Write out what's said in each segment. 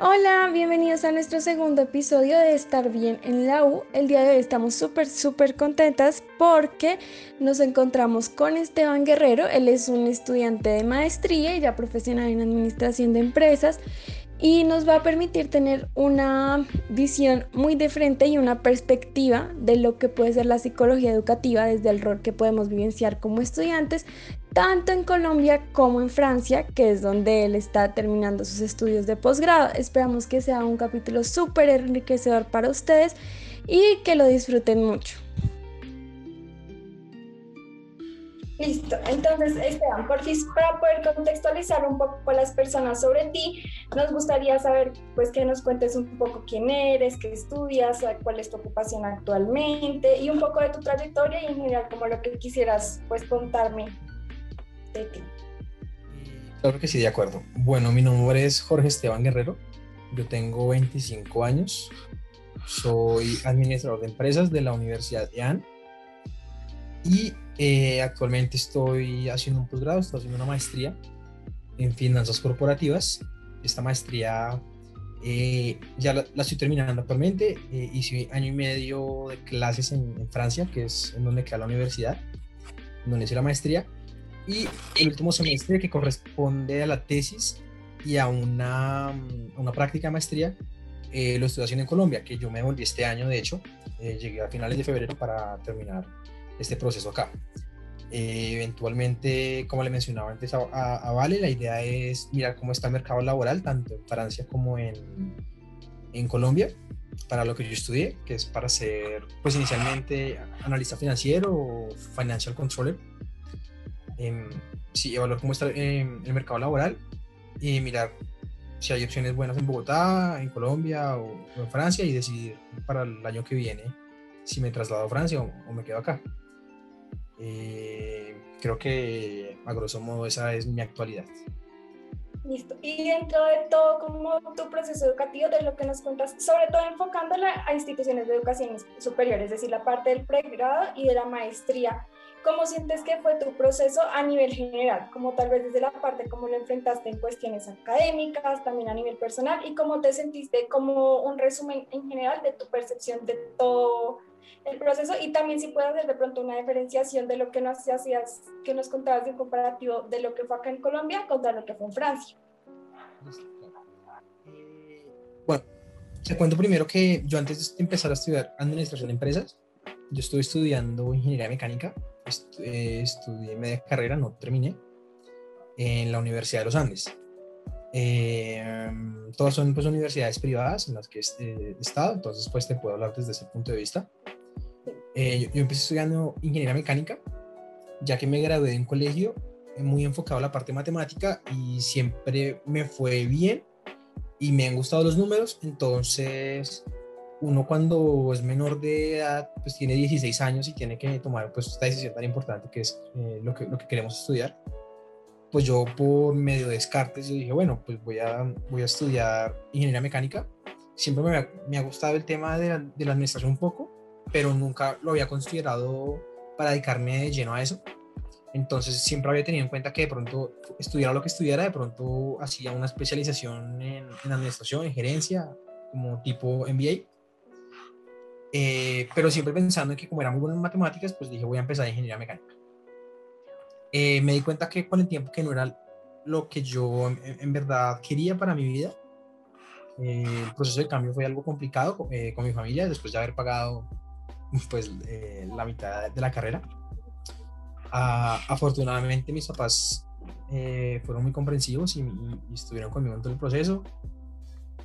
Hola, bienvenidos a nuestro segundo episodio de Estar Bien en la U. El día de hoy estamos súper, súper contentas porque nos encontramos con Esteban Guerrero. Él es un estudiante de maestría y ya profesional en administración de empresas y nos va a permitir tener una visión muy de frente y una perspectiva de lo que puede ser la psicología educativa desde el rol que podemos vivenciar como estudiantes, tanto en Colombia como en Francia, que es donde él está terminando sus estudios de posgrado. Esperamos que sea un capítulo súper enriquecedor para ustedes y que lo disfruten mucho. Listo, entonces Esteban, por para poder contextualizar un poco a las personas sobre ti, nos gustaría saber pues que nos cuentes un poco quién eres, qué estudias, cuál es tu ocupación actualmente y un poco de tu trayectoria y en general como lo que quisieras pues contarme. Claro que sí, de acuerdo. Bueno, mi nombre es Jorge Esteban Guerrero, yo tengo 25 años, soy administrador de empresas de la Universidad de AN y eh, actualmente estoy haciendo un posgrado, estoy haciendo una maestría en finanzas corporativas. Esta maestría eh, ya la, estoy terminando actualmente. Eh, hice año y medio de clases en, Francia, que es en donde queda la universidad, donde hice la maestría. Y el último semestre que corresponde a la tesis y a una, una práctica de maestría, lo estoy haciendo en Colombia, que yo me volví este año, de hecho. llegué a finales de febrero para terminar este proceso acá. Eh, eventualmente, como le mencionaba antes a, Vale, la idea es mirar cómo está el mercado laboral, tanto en Francia como en, en Colombia, para lo que yo estudié, que es para ser, pues inicialmente, analista financiero o financial controller. Eh, sí, evaluar cómo está em, el mercado laboral y mirar si hay opciones buenas en Bogotá, en Colombia o, en Francia y decidir para el año que viene si me traslado a Francia o me quedo acá. Eh, creo que a grosso modo esa es mi actualidad. Listo. Y dentro de todo, como tu proceso educativo, de lo que nos cuentas, sobre todo enfocándola a instituciones de educación superior, es decir, la parte del pregrado y de la maestría, ¿cómo sientes que fue tu proceso a nivel general? Como tal vez desde la parte, cómo lo enfrentaste en cuestiones académicas, también a nivel personal, y cómo te sentiste como un resumen en general de tu percepción de todo el proceso y también si puedes hacer de pronto una diferenciación de lo que nos hacías, que nos contabas de un comparativo de lo que fue acá en Colombia contra lo que fue en Francia. Bueno, te cuento primero que yo antes de empezar a estudiar administración de empresas, yo estuve estudiando ingeniería mecánica, eh, estudié media carrera, no terminé, en la Universidad de los Andes. Eh, todas son pues, universidades privadas en las que he estado, entonces pues te puedo hablar desde ese punto de vista. Eh, yo, empecé estudiando ingeniería mecánica, ya que me gradué de un colegio eh, muy enfocado a la parte matemática y siempre me fue bien y me han gustado los números, entonces uno cuando es menor de edad, pues tiene 16 años y tiene que tomar pues esta decisión tan importante que es eh, lo, que, lo que queremos estudiar. Pues yo por medio de descartes yo dije, bueno, pues voy a, voy a estudiar ingeniería mecánica. Siempre me ha, me ha gustado el tema de la, de la administración un poco, pero nunca lo había considerado para dedicarme de lleno a eso. Entonces siempre había tenido en cuenta que de pronto estudiara lo que estudiara, de pronto hacía una especialización en, administración, en gerencia, como tipo MBA. Eh, pero siempre pensando en que como era muy bueno en matemáticas, pues dije voy a empezar ingeniería mecánica. Eh, me di cuenta que con el tiempo que no era lo que yo en, verdad quería para mi vida, eh, el proceso de cambio fue algo complicado con mi familia, después de haber pagado pues eh, la mitad de la carrera. Ah, afortunadamente mis papás eh, fueron muy comprensivos y, estuvieron conmigo en todo el proceso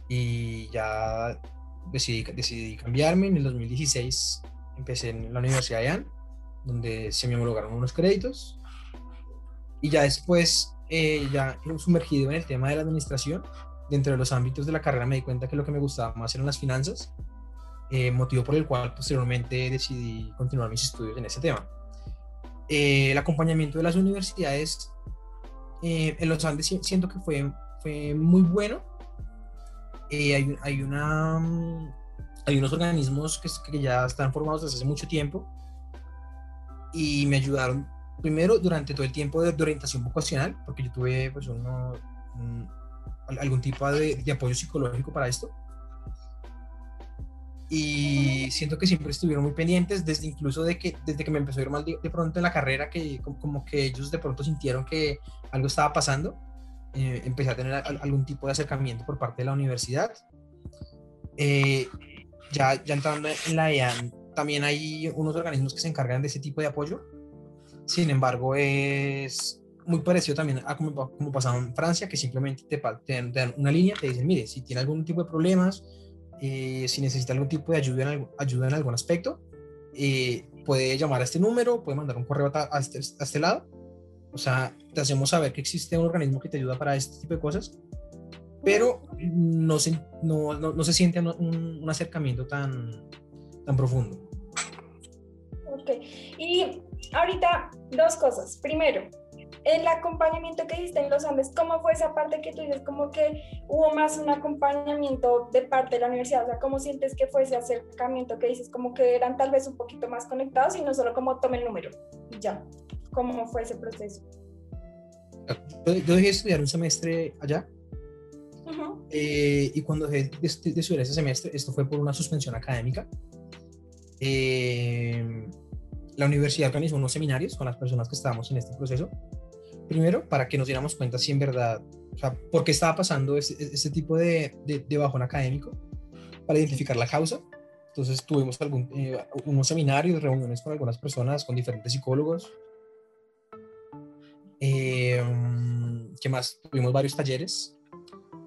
y ya decidí, cambiarme. En el 2016 empecé en la Universidad de AN, donde se me homologaron unos créditos y ya después, eh, ya sumergido en el tema de la administración, dentro de los ámbitos de la carrera me di cuenta que lo que me gustaba más eran las finanzas eh, motivo por el cual posteriormente decidí continuar mis estudios en ese tema. Eh, el acompañamiento de las universidades eh, en los Andes siento que fue, fue muy bueno. Hay, hay, una, hay unos organismos que, que, ya están formados desde hace mucho tiempo y me ayudaron primero durante todo el tiempo de, orientación vocacional, porque yo tuve pues, uno, algún tipo de, de apoyo psicológico para esto. Y siento que siempre estuvieron muy pendientes, desde incluso de que desde que me empezó a ir mal de, pronto en la carrera, que como, que ellos de pronto sintieron que algo estaba pasando, eh, empecé a tener algún tipo de acercamiento por parte de la universidad. Eh, ya, ya entrando en la EAN, también hay unos organismos que se encargan de ese tipo de apoyo. Sin embargo, es muy parecido también a como, como pasaba en Francia, que simplemente te, te, dan una línea, te dicen, mire, si tiene algún tipo de problemas, eh, si necesita algún tipo de ayuda en, ayuda en algún aspecto, eh, puede llamar a este número, puede mandar un correo a, este, a, este, lado. O sea, te hacemos saber que existe un organismo que te ayuda para este tipo de cosas, pero no se, no, no, no se siente un, un, acercamiento tan, tan profundo. Ok, y ahorita dos cosas. Primero, el acompañamiento que hiciste en los Andes, ¿cómo fue esa parte que tú dices? Como que hubo más un acompañamiento de parte de la universidad, o sea, ¿cómo sientes que fue ese acercamiento que dices? Como que eran tal vez un poquito más conectados y no solo como tome el número y ya. ¿Cómo fue ese proceso? Yo, dejé de estudiar un semestre allá eh, y cuando dejé de, estudiar ese semestre, esto fue por una suspensión académica. Eh, la universidad organizó unos seminarios con las personas que estábamos en este proceso Primero, para que nos diéramos cuenta si en verdad, o sea, por qué estaba pasando ese, tipo de, de, bajón académico, para identificar la causa. Entonces tuvimos algún, eh, unos seminarios, reuniones con algunas personas, con diferentes psicólogos. Eh, ¿Qué más? Tuvimos varios talleres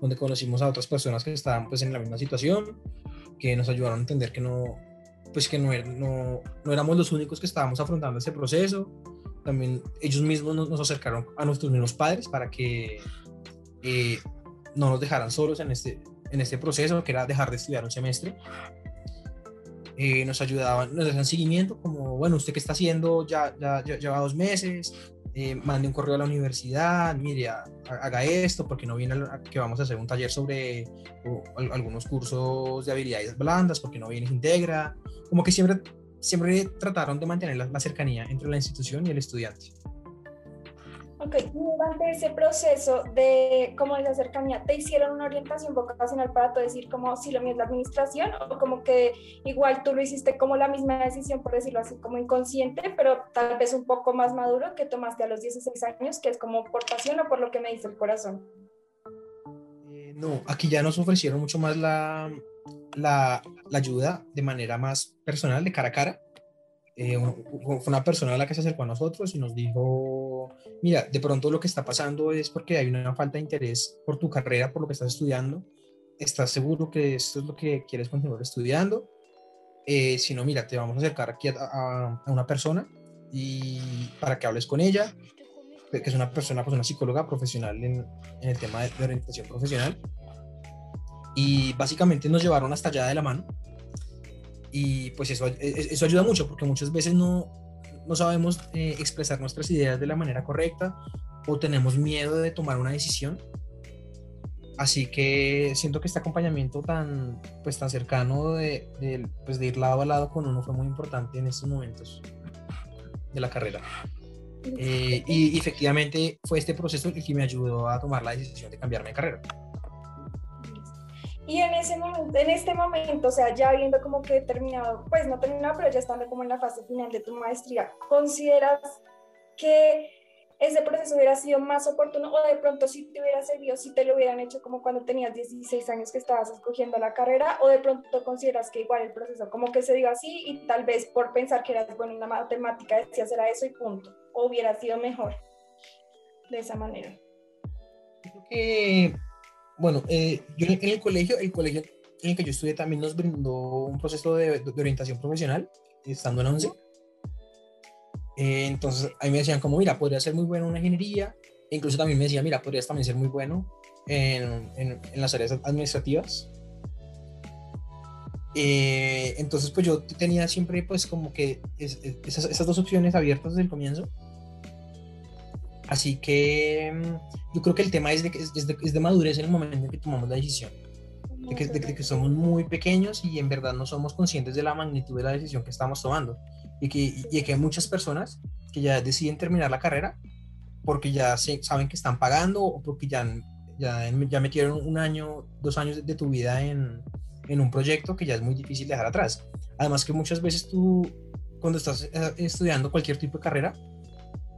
donde conocimos a otras personas que estaban pues en la misma situación, que nos ayudaron a entender que no, pues que no, no, no éramos los únicos que estábamos afrontando ese proceso, también ellos mismos nos, acercaron a nuestros mismos padres para que eh, no nos dejaran solos en este, en este proceso, que era dejar de estudiar un semestre. Eh, nos ayudaban, nos hacían seguimiento, como, bueno, ¿usted qué está haciendo? Ya, ya, lleva dos meses, eh, mande un correo a la universidad, mire, haga esto, porque no viene que vamos a hacer un taller sobre algunos cursos de habilidades blandas, porque no viene integra, como que siempre siempre trataron de mantener la, cercanía entre la institución y el estudiante. Ok, durante ese proceso de como esa cercanía, ¿te hicieron una orientación vocacional para tú decir como si lo mío es la administración o como que igual tú lo hiciste como la misma decisión, por decirlo así, como inconsciente, pero tal vez un poco más maduro que tomaste a los 16 años, que es como por pasión o por lo que me dice el corazón? Eh, no, aquí ya nos ofrecieron mucho más la, la, ayuda de manera más personal, de cara a cara. Eh, una persona a la que se acercó a nosotros y nos dijo, mira, de pronto lo que está pasando es porque hay una falta de interés por tu carrera, por lo que estás estudiando. ¿Estás seguro que esto es lo que quieres continuar estudiando? Eh, si no, mira, te vamos a acercar aquí a, una persona y para que hables con ella, que es una persona, pues una psicóloga profesional en, en el tema de, de orientación profesional y básicamente nos llevaron hasta allá de la mano. Y pues eso, e, e, eso ayuda mucho porque muchas veces no, no sabemos eh, expresar nuestras ideas de la manera correcta o tenemos miedo de tomar una decisión. Así que siento que este acompañamiento tan, pues, tan cercano de, de, pues, de ir lado a lado con uno fue muy importante en estos momentos de la carrera. Eh, y efectivamente fue este proceso el que me ayudó a tomar la decisión de cambiarme de carrera. Y en ese momento, en este momento, o sea, ya viendo como que terminado, pues no terminado, pero ya estando como en la fase final de tu maestría, ¿consideras que ese proceso hubiera sido más oportuno o de pronto si te hubiera servido, si te lo hubieran hecho como cuando tenías 16 años que estabas escogiendo la carrera o de pronto consideras que igual el proceso como que se dio así y tal vez por pensar que eras bueno en la matemática decías era eso y punto, o hubiera sido mejor de esa manera? Creo que bueno, eh, yo en el colegio, el colegio en el que yo estudié también nos brindó un proceso de, orientación profesional, estando en 11. Eh, entonces, ahí me decían como, mira, podría ser muy bueno en una ingeniería. E incluso también me decían, mira, podrías también ser muy bueno en, en, las áreas administrativas. Eh, entonces, pues yo tenía siempre, pues, como que esas, esas dos opciones abiertas desde el comienzo. Así que mm, yo creo que el tema es de, es de, es de madurez en el momento en que tomamos la decisión. De que, de que, somos muy pequeños y en verdad no somos conscientes de la magnitud de la decisión que estamos tomando. Y que, y que hay muchas personas que ya deciden terminar la carrera porque ya se, saben que están pagando o porque ya ya, ya metieron un año, dos años de tu vida en, en un proyecto que ya es muy difícil dejar atrás. Además que muchas veces tú, cuando estás eh, estudiando cualquier tipo de carrera,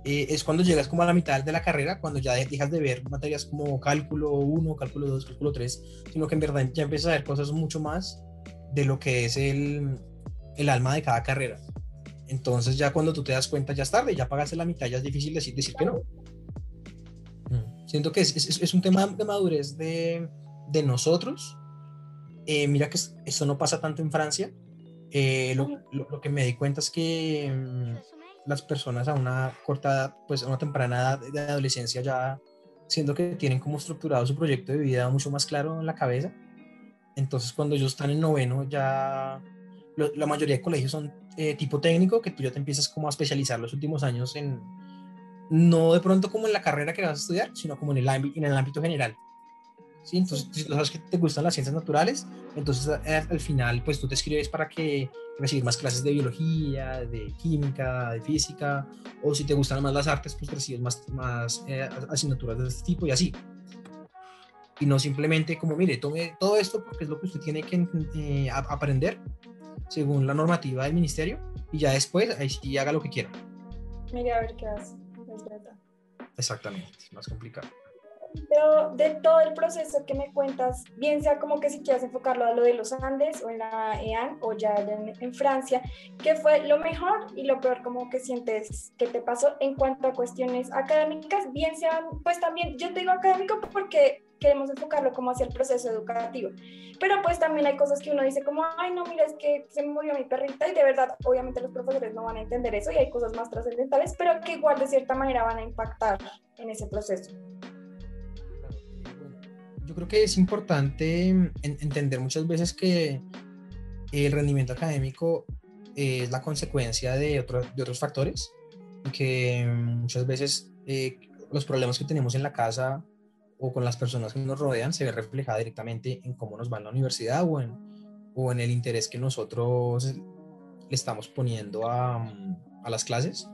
eh, es cuando llegas como a la mitad de la carrera, cuando ya dejas de ver materias como cálculo 1, cálculo 2, cálculo 3, sino que en verdad ya empiezas a ver cosas mucho más de lo que es el, el alma de cada carrera. Entonces ya cuando tú te das cuenta ya es tarde, ya pagaste la mitad, ya es difícil decir, decir que no. Siento que es, es, un tema de madurez de, de nosotros. Eh, mira que esto no pasa tanto en Francia. Eh, lo, lo, que me di cuenta es que mm, las personas a una corta edad, pues a una temprana edad de adolescencia ya siento que tienen como estructurado su proyecto de vida mucho más claro en la cabeza. Entonces cuando ellos están en noveno ya la mayoría de colegios son eh, tipo técnico, que tú ya te empiezas como a especializar los últimos años en, no de pronto como en la carrera que vas a estudiar, sino como en el, en el ámbito general. ¿Sí? Entonces, si sabes que te gustan las ciencias naturales, entonces al final pues tú te escribes para que recibir más clases de biología, de química, de física, o si te gustan más las artes, pues recibes más, más eh, asignaturas de este tipo y así. Y no simplemente como, mire, tome todo esto porque es lo que usted tiene que eh, aprender según la normativa del ministerio y ya después ahí sí haga lo que quiera. Mire a ver qué hace, es verdad. Exactamente, es más complicado. Pero de todo el proceso que me cuentas, bien sea como que si quieres enfocarlo a lo de los Andes o en la EAN o ya en, en, Francia, ¿qué fue lo mejor y lo peor como que sientes que te pasó en cuanto a cuestiones académicas? Bien sean, pues también, yo te digo académico porque queremos enfocarlo como hacia el proceso educativo. Pero pues también hay cosas que uno dice como, ay no, mira, es que se murió mi perrita y de verdad, obviamente los profesores no van a entender eso y hay cosas más trascendentales, pero que igual de cierta manera van a impactar en ese proceso. Yo creo que es importante entender muchas veces que el rendimiento académico es la consecuencia de, otros de otros factores y que muchas veces eh, los problemas que tenemos en la casa o con las personas que nos rodean se ve reflejada directamente en cómo nos va en la universidad o en, o en el interés que nosotros le estamos poniendo a, a las clases.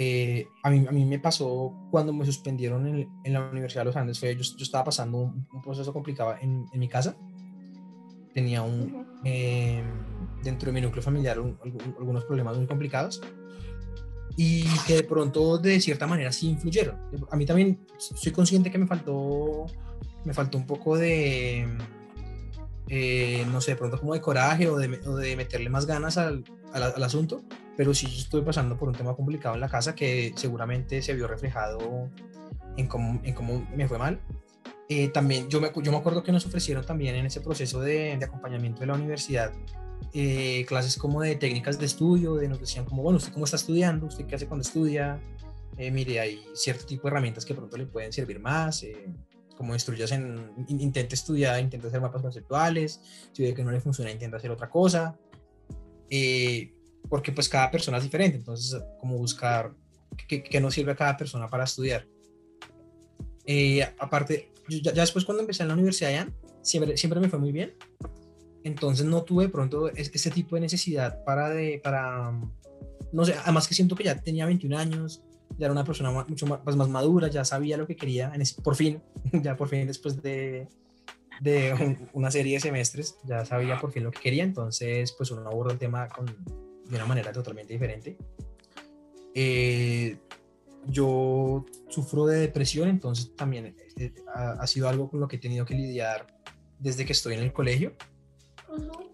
Eh, a, mí, a mí me pasó cuando me suspendieron en, en la Universidad de los Andes, fue, yo, yo estaba pasando un, un, proceso complicado en, en mi casa. Tenía un, eh, dentro de mi núcleo familiar un, algunos problemas muy complicados y que de pronto de cierta manera sí influyeron. A mí también soy consciente que me faltó, me faltó un poco de, eh, no sé, de pronto como de coraje o de, o de meterle más ganas al, al, al, asunto, pero sí estuve pasando por un tema complicado en la casa que seguramente se vio reflejado en cómo, en cómo me fue mal. Eh, también yo me, yo me acuerdo que nos ofrecieron también en ese proceso de, de acompañamiento de la universidad eh, clases como de técnicas de estudio, de nos decían como, bueno, ¿usted cómo está estudiando? ¿Usted qué hace cuando estudia? Eh, mire, hay cierto tipo de herramientas que pronto le pueden servir más, eh, como instruyas en, intente estudiar, intenta hacer mapas conceptuales, si ve que no le funciona, intenta hacer otra cosa, eh, porque pues cada persona es diferente, entonces como buscar qué, qué nos sirve a cada persona para estudiar. Eh, aparte, ya, ya, después cuando empecé en la universidad ya, siempre, siempre me fue muy bien, entonces no tuve pronto ese tipo de necesidad para, de, para, no sé, además que siento que ya tenía 21 años, ya era una persona mucho más, pues, más madura, ya sabía lo que quería, en ese, por fin, ya por fin después de, de un, una serie de semestres, ya sabía por fin lo que quería, entonces pues uno aborda el tema con, de una manera totalmente diferente. Eh, yo sufro de depresión, entonces también eh, ha, sido algo con lo que he tenido que lidiar desde que estoy en el colegio.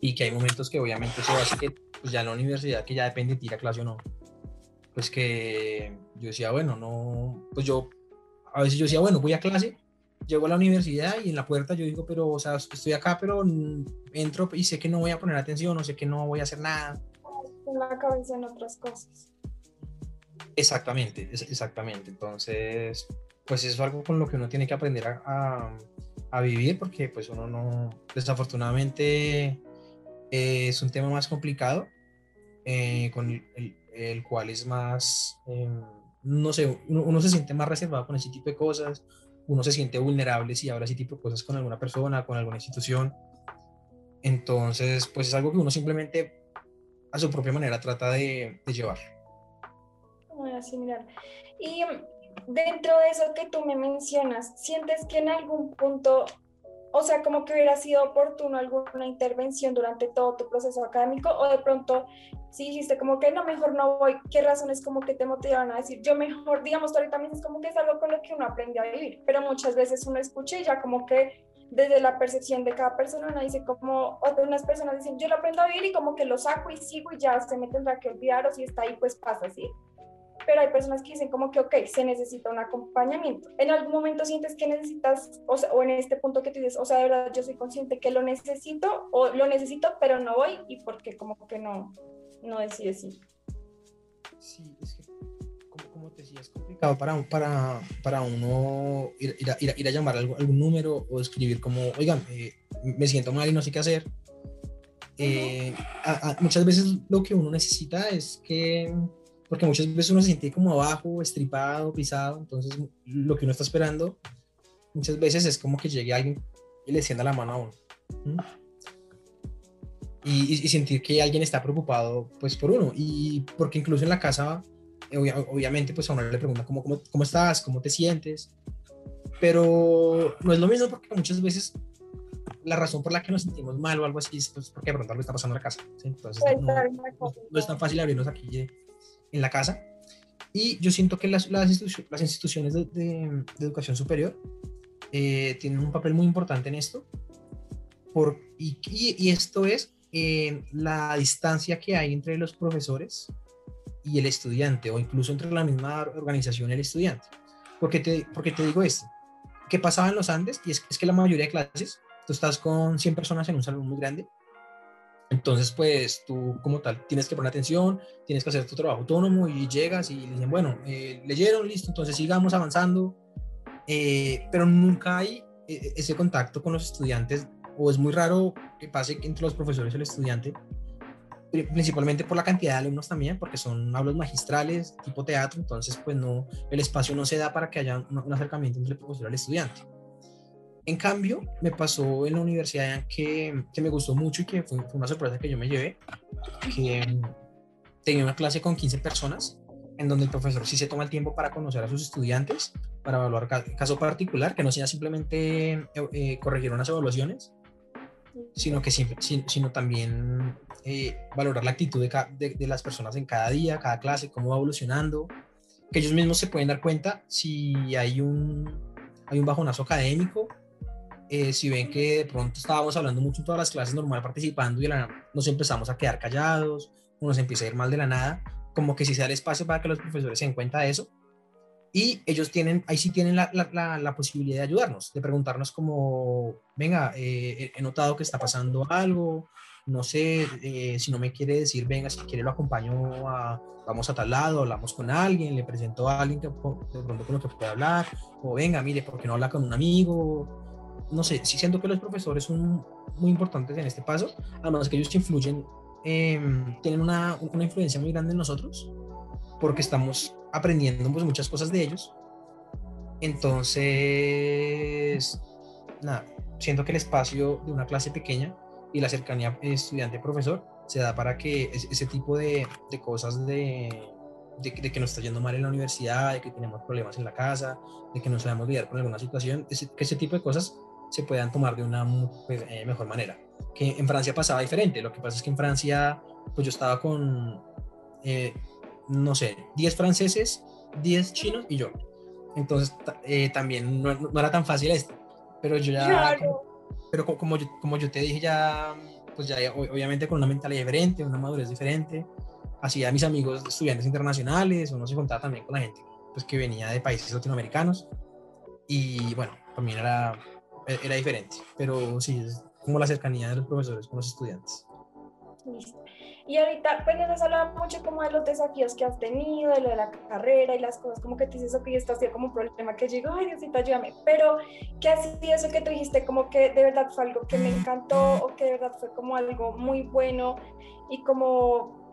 Y que hay momentos que obviamente eso hace que pues ya en la universidad que ya depende de ti la clase o no pues que yo decía bueno no pues yo a veces yo decía bueno voy a clase llego a la universidad y en la puerta yo digo pero o sea estoy acá pero entro y sé que no voy a poner atención o sé que no voy a hacer nada la cabeza en otras cosas exactamente exactamente entonces pues es algo con lo que uno tiene que aprender a, a a vivir porque pues uno no, desafortunadamente eh, es un tema más complicado eh, con el, el, cual es más, eh, no sé, uno, uno, se siente más reservado con ese tipo de cosas, uno se siente vulnerable si habla ese tipo de cosas con alguna persona, con alguna institución. Entonces, pues es algo que uno simplemente a su propia manera trata de, de llevar. Muy similar. Y dentro de eso que tú me mencionas, ¿sientes que en algún punto, o sea, como que hubiera sido oportuno alguna intervención durante todo tu proceso académico o de pronto si dijiste como que no, mejor no voy, qué razones como que te motivaron a decir, yo mejor, digamos, ahorita me dices como que es algo con lo que uno aprende a vivir, pero muchas veces uno escucha y ya como que desde la percepción de cada persona uno dice como, unas personas dicen, yo lo aprendo a vivir y como que lo saco y sigo y ya se me tendrá que olvidar o si está ahí pues pasa así pero hay personas que dicen como que, ok, se necesita un acompañamiento. ¿En algún momento sientes que necesitas, o, o en este punto que tú dices, o sea, de verdad yo soy consciente que lo necesito, o lo necesito, pero no voy, y porque como que no, no decides ir? Sí, es que, es complicado para, para, para uno ir, ir, a, ir, a, llamar algún, algún, número o escribir como, oigan, eh, me siento mal y no sé qué hacer. Eh, a, a, muchas veces lo que uno necesita es que porque muchas veces uno se siente como abajo, estripado, pisado, entonces lo que uno está esperando muchas veces es como que llegue alguien y le extienda la mano a uno. Y, y, sentir que alguien está preocupado pues por uno, y porque incluso en la casa, obviamente pues a uno le pregunta cómo, cómo, cómo estás, cómo te sientes, pero no es lo mismo porque muchas veces la razón por la que nos sentimos mal o algo así es pues, porque de pronto algo está pasando en la casa. ¿sí? Entonces, no, no, no, es tan fácil abrirnos aquí en la casa. Y yo siento que las, las, institu las instituciones de, de, de, educación superior eh, tienen un papel muy importante en esto. Por, y, y, y esto es eh, la distancia que hay entre los profesores y el estudiante, o incluso entre la misma organización el estudiante. Porque te, porque te digo esto, ¿qué pasaba en los Andes? Y es, es que la mayoría de clases, tú estás con 100 personas en un salón muy grande, entonces, pues tú como tal tienes que poner atención, tienes que hacer tu trabajo autónomo y llegas y dicen, bueno, eh, leyeron, listo, entonces sigamos avanzando, eh, pero nunca hay eh, ese contacto con los estudiantes o es muy raro que pase entre los profesores el estudiante, principalmente por la cantidad de alumnos también, porque son aulas magistrales, tipo teatro, entonces pues no, el espacio no se da para que haya un, acercamiento entre el profesor y el estudiante. En cambio, me pasó en la universidad que, que me gustó mucho y que fue, una sorpresa que yo me llevé, que mm, tenía una clase con 15 personas, en donde el profesor sí se toma el tiempo para conocer a sus estudiantes, para evaluar caso particular, que no sea simplemente eh, eh, corregir unas evaluaciones, sino que sino también eh, valorar la actitud de, de, de, las personas en cada día, cada clase, cómo va evolucionando, que ellos mismos se pueden dar cuenta si hay un, hay un bajonazo académico eh, si ven que de pronto estábamos hablando mucho en todas las clases normal participando y la, nos empezamos a quedar callados, o nos empieza a ir mal de la nada, como que si se da el espacio para que los profesores se den cuenta de eso. Y ellos tienen, ahí sí tienen la, la, la posibilidad de ayudarnos, de preguntarnos como, venga, eh, he notado que está pasando algo, no sé, eh, si no me quiere decir, venga, si quiere lo acompaño a, vamos a tal lado, hablamos con alguien, le presento a alguien que de pronto con lo que puede hablar, o venga, mire, ¿por qué no habla con un amigo? no sé, sí siento que los profesores son muy importantes en este paso, además que ellos influyen, eh, tienen una, una, influencia muy grande en nosotros, porque estamos aprendiendo pues, muchas cosas de ellos. Entonces, nada, siento que el espacio de una clase pequeña y la cercanía estudiante-profesor se da para que ese tipo de, de cosas de, de, de, que nos está yendo mal en la universidad, de que tenemos problemas en la casa, de que no sabemos lidiar con alguna situación, ese, que ese tipo de cosas se puedan tomar de una pues, eh, mejor manera. Que en Francia pasaba diferente. Lo que pasa es que en Francia, pues yo estaba con, eh, no sé, 10 franceses, 10 chinos y yo. Entonces eh, también no, no, era tan fácil esto. Pero yo ya, claro. pero como yo, como yo te dije ya, pues ya obviamente con una mentalidad diferente, una madurez diferente. Hacía mis amigos estudiantes internacionales, uno se contaba también con la gente pues, que venía de países latinoamericanos. Y bueno, también era e-, era diferente, pero sí, es como la cercanía de los profesores con los estudiantes. Listo. Y ahorita, pues nos has hablado mucho como de los desafíos que has tenido, de lo de la carrera y las cosas, como que te dices, ok, esto ha sido como un problema que llegó, ay Diosito, ayúdame, pero ¿qué ha sido eso que tú dijiste, como que de verdad fue algo que me encantó o que de verdad fue como algo muy bueno y como,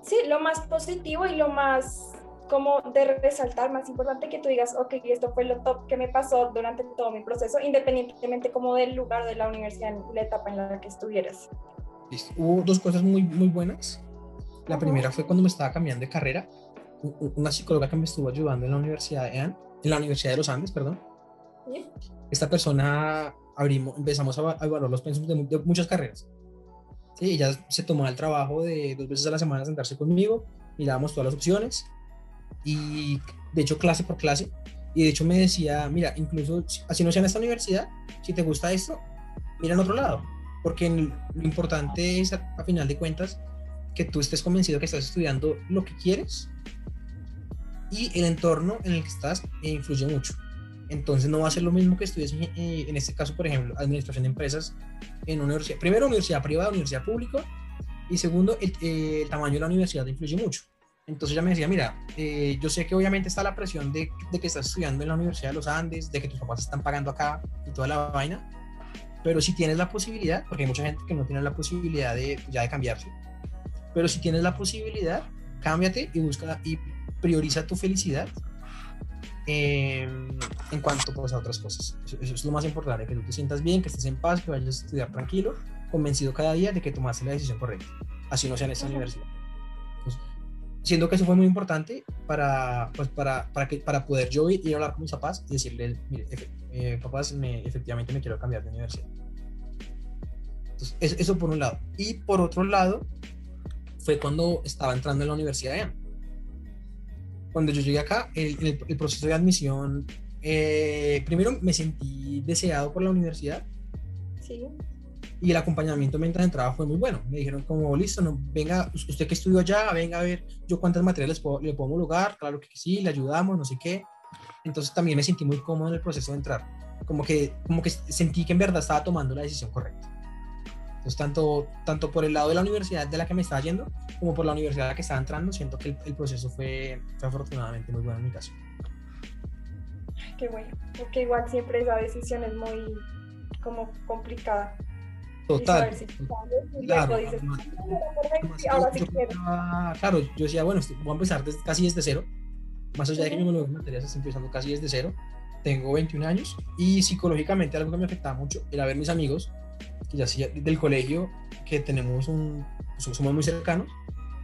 sí, lo más positivo y lo más como de resaltar, más importante que tú digas, ok, esto fue lo top que me pasó durante todo mi proceso, independientemente como del lugar de la universidad, la etapa en la que estuvieras. Listo. Hubo dos cosas muy, muy buenas. La primera fue cuando me estaba cambiando de carrera. una psicóloga que me estuvo ayudando en la Universidad de, en la Universidad de los Andes, perdón. Esta persona abrimos, empezamos a, evaluar los pensos de, muchas carreras. Sí, ella se tomó el trabajo de dos veces a la semana sentarse conmigo, mirábamos todas las opciones y de hecho clase por clase y de hecho me decía, mira, incluso así no sea en esta universidad, si te gusta esto, mira en otro lado, porque lo importante es a final de cuentas que tú estés convencido que estás estudiando lo que quieres y el entorno en el que estás influye mucho. Entonces no va a ser lo mismo que estudies, eh, en este caso, por ejemplo, administración de empresas en una universidad, primero universidad privada, universidad pública, y segundo, el, eh, tamaño de la universidad influye mucho. Entonces ella me decía, mira, eh, yo sé que obviamente está la presión de, de, que estás estudiando en la Universidad de los Andes, de que tus papás están pagando acá y toda la vaina, pero si tienes la posibilidad, porque hay mucha gente que no tiene la posibilidad de ya de cambiarse, pero si tienes la posibilidad, cámbiate y busca y prioriza tu felicidad en cuanto pues, a otras cosas. Eso, es lo más importante, que tú te sientas bien, que estés en paz, que vayas a estudiar tranquilo, convencido cada día de que tomaste la decisión correcta, así no sea en esta universidad. Siendo que eso fue muy importante para, pues, para, para, que, para poder yo ir, a hablar con mis papás y decirles, mire, eh, papás, me, efectivamente me quiero cambiar de universidad. Entonces, eso por un lado. Y por otro lado, fue cuando estaba entrando en la universidad de Cuando yo llegué acá, el, el, proceso de admisión, eh, primero me sentí deseado por la universidad. Sí. Y el acompañamiento mientras entraba fue muy bueno. Me dijeron como, listo, no, venga, usted que estudió allá, venga a ver yo cuántas materias le puedo homologar, claro que sí, le ayudamos, no sé qué. Entonces también me sentí muy cómodo en el proceso de entrar. Como que, como que sentí que en verdad estaba tomando la decisión correcta. Entonces, tanto, tanto por el lado de la universidad de la que me estaba yendo, como por la universidad a la que estaba entrando, siento que el, proceso fue, afortunadamente muy bueno en mi caso. Qué bueno, porque igual siempre esa decisión es muy como complicada. Total. claro, claro, yo decía, bueno, voy a empezar casi desde cero. Más allá de que mi materias estoy empezando casi desde cero. Tengo 21 años y psicológicamente algo que me afectaba mucho era ver mis amigos que ya del colegio, que tenemos un, pues, somos muy cercanos,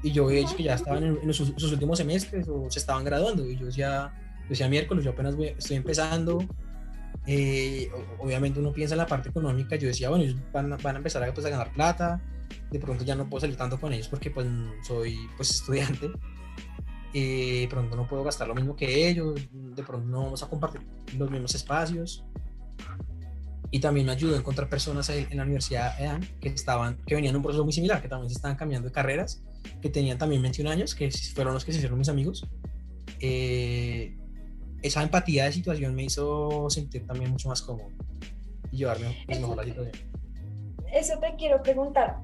y yo veía que ya estaban en, sus, últimos semestres o se estaban graduando, y yo decía, yo decía miércoles, yo apenas estoy empezando, eh, obviamente uno piensa en la parte económica, yo decía, bueno, ellos van, van a empezar a, pues, a ganar plata, de pronto ya no puedo salir tanto con ellos porque pues soy pues estudiante, eh, de pronto no puedo gastar lo mismo que ellos, de pronto no vamos a compartir los mismos espacios, y también me ayudó a encontrar personas en la Universidad EAN que, estaban, que venían en un proceso muy similar, que también se estaban cambiando de carreras, que tenían también 21 años, que fueron los que se hicieron mis amigos. Eh, esa empatía de situación me hizo sentir también mucho más cómodo y llevarme pues, mejor la situación. Eso te quiero preguntar,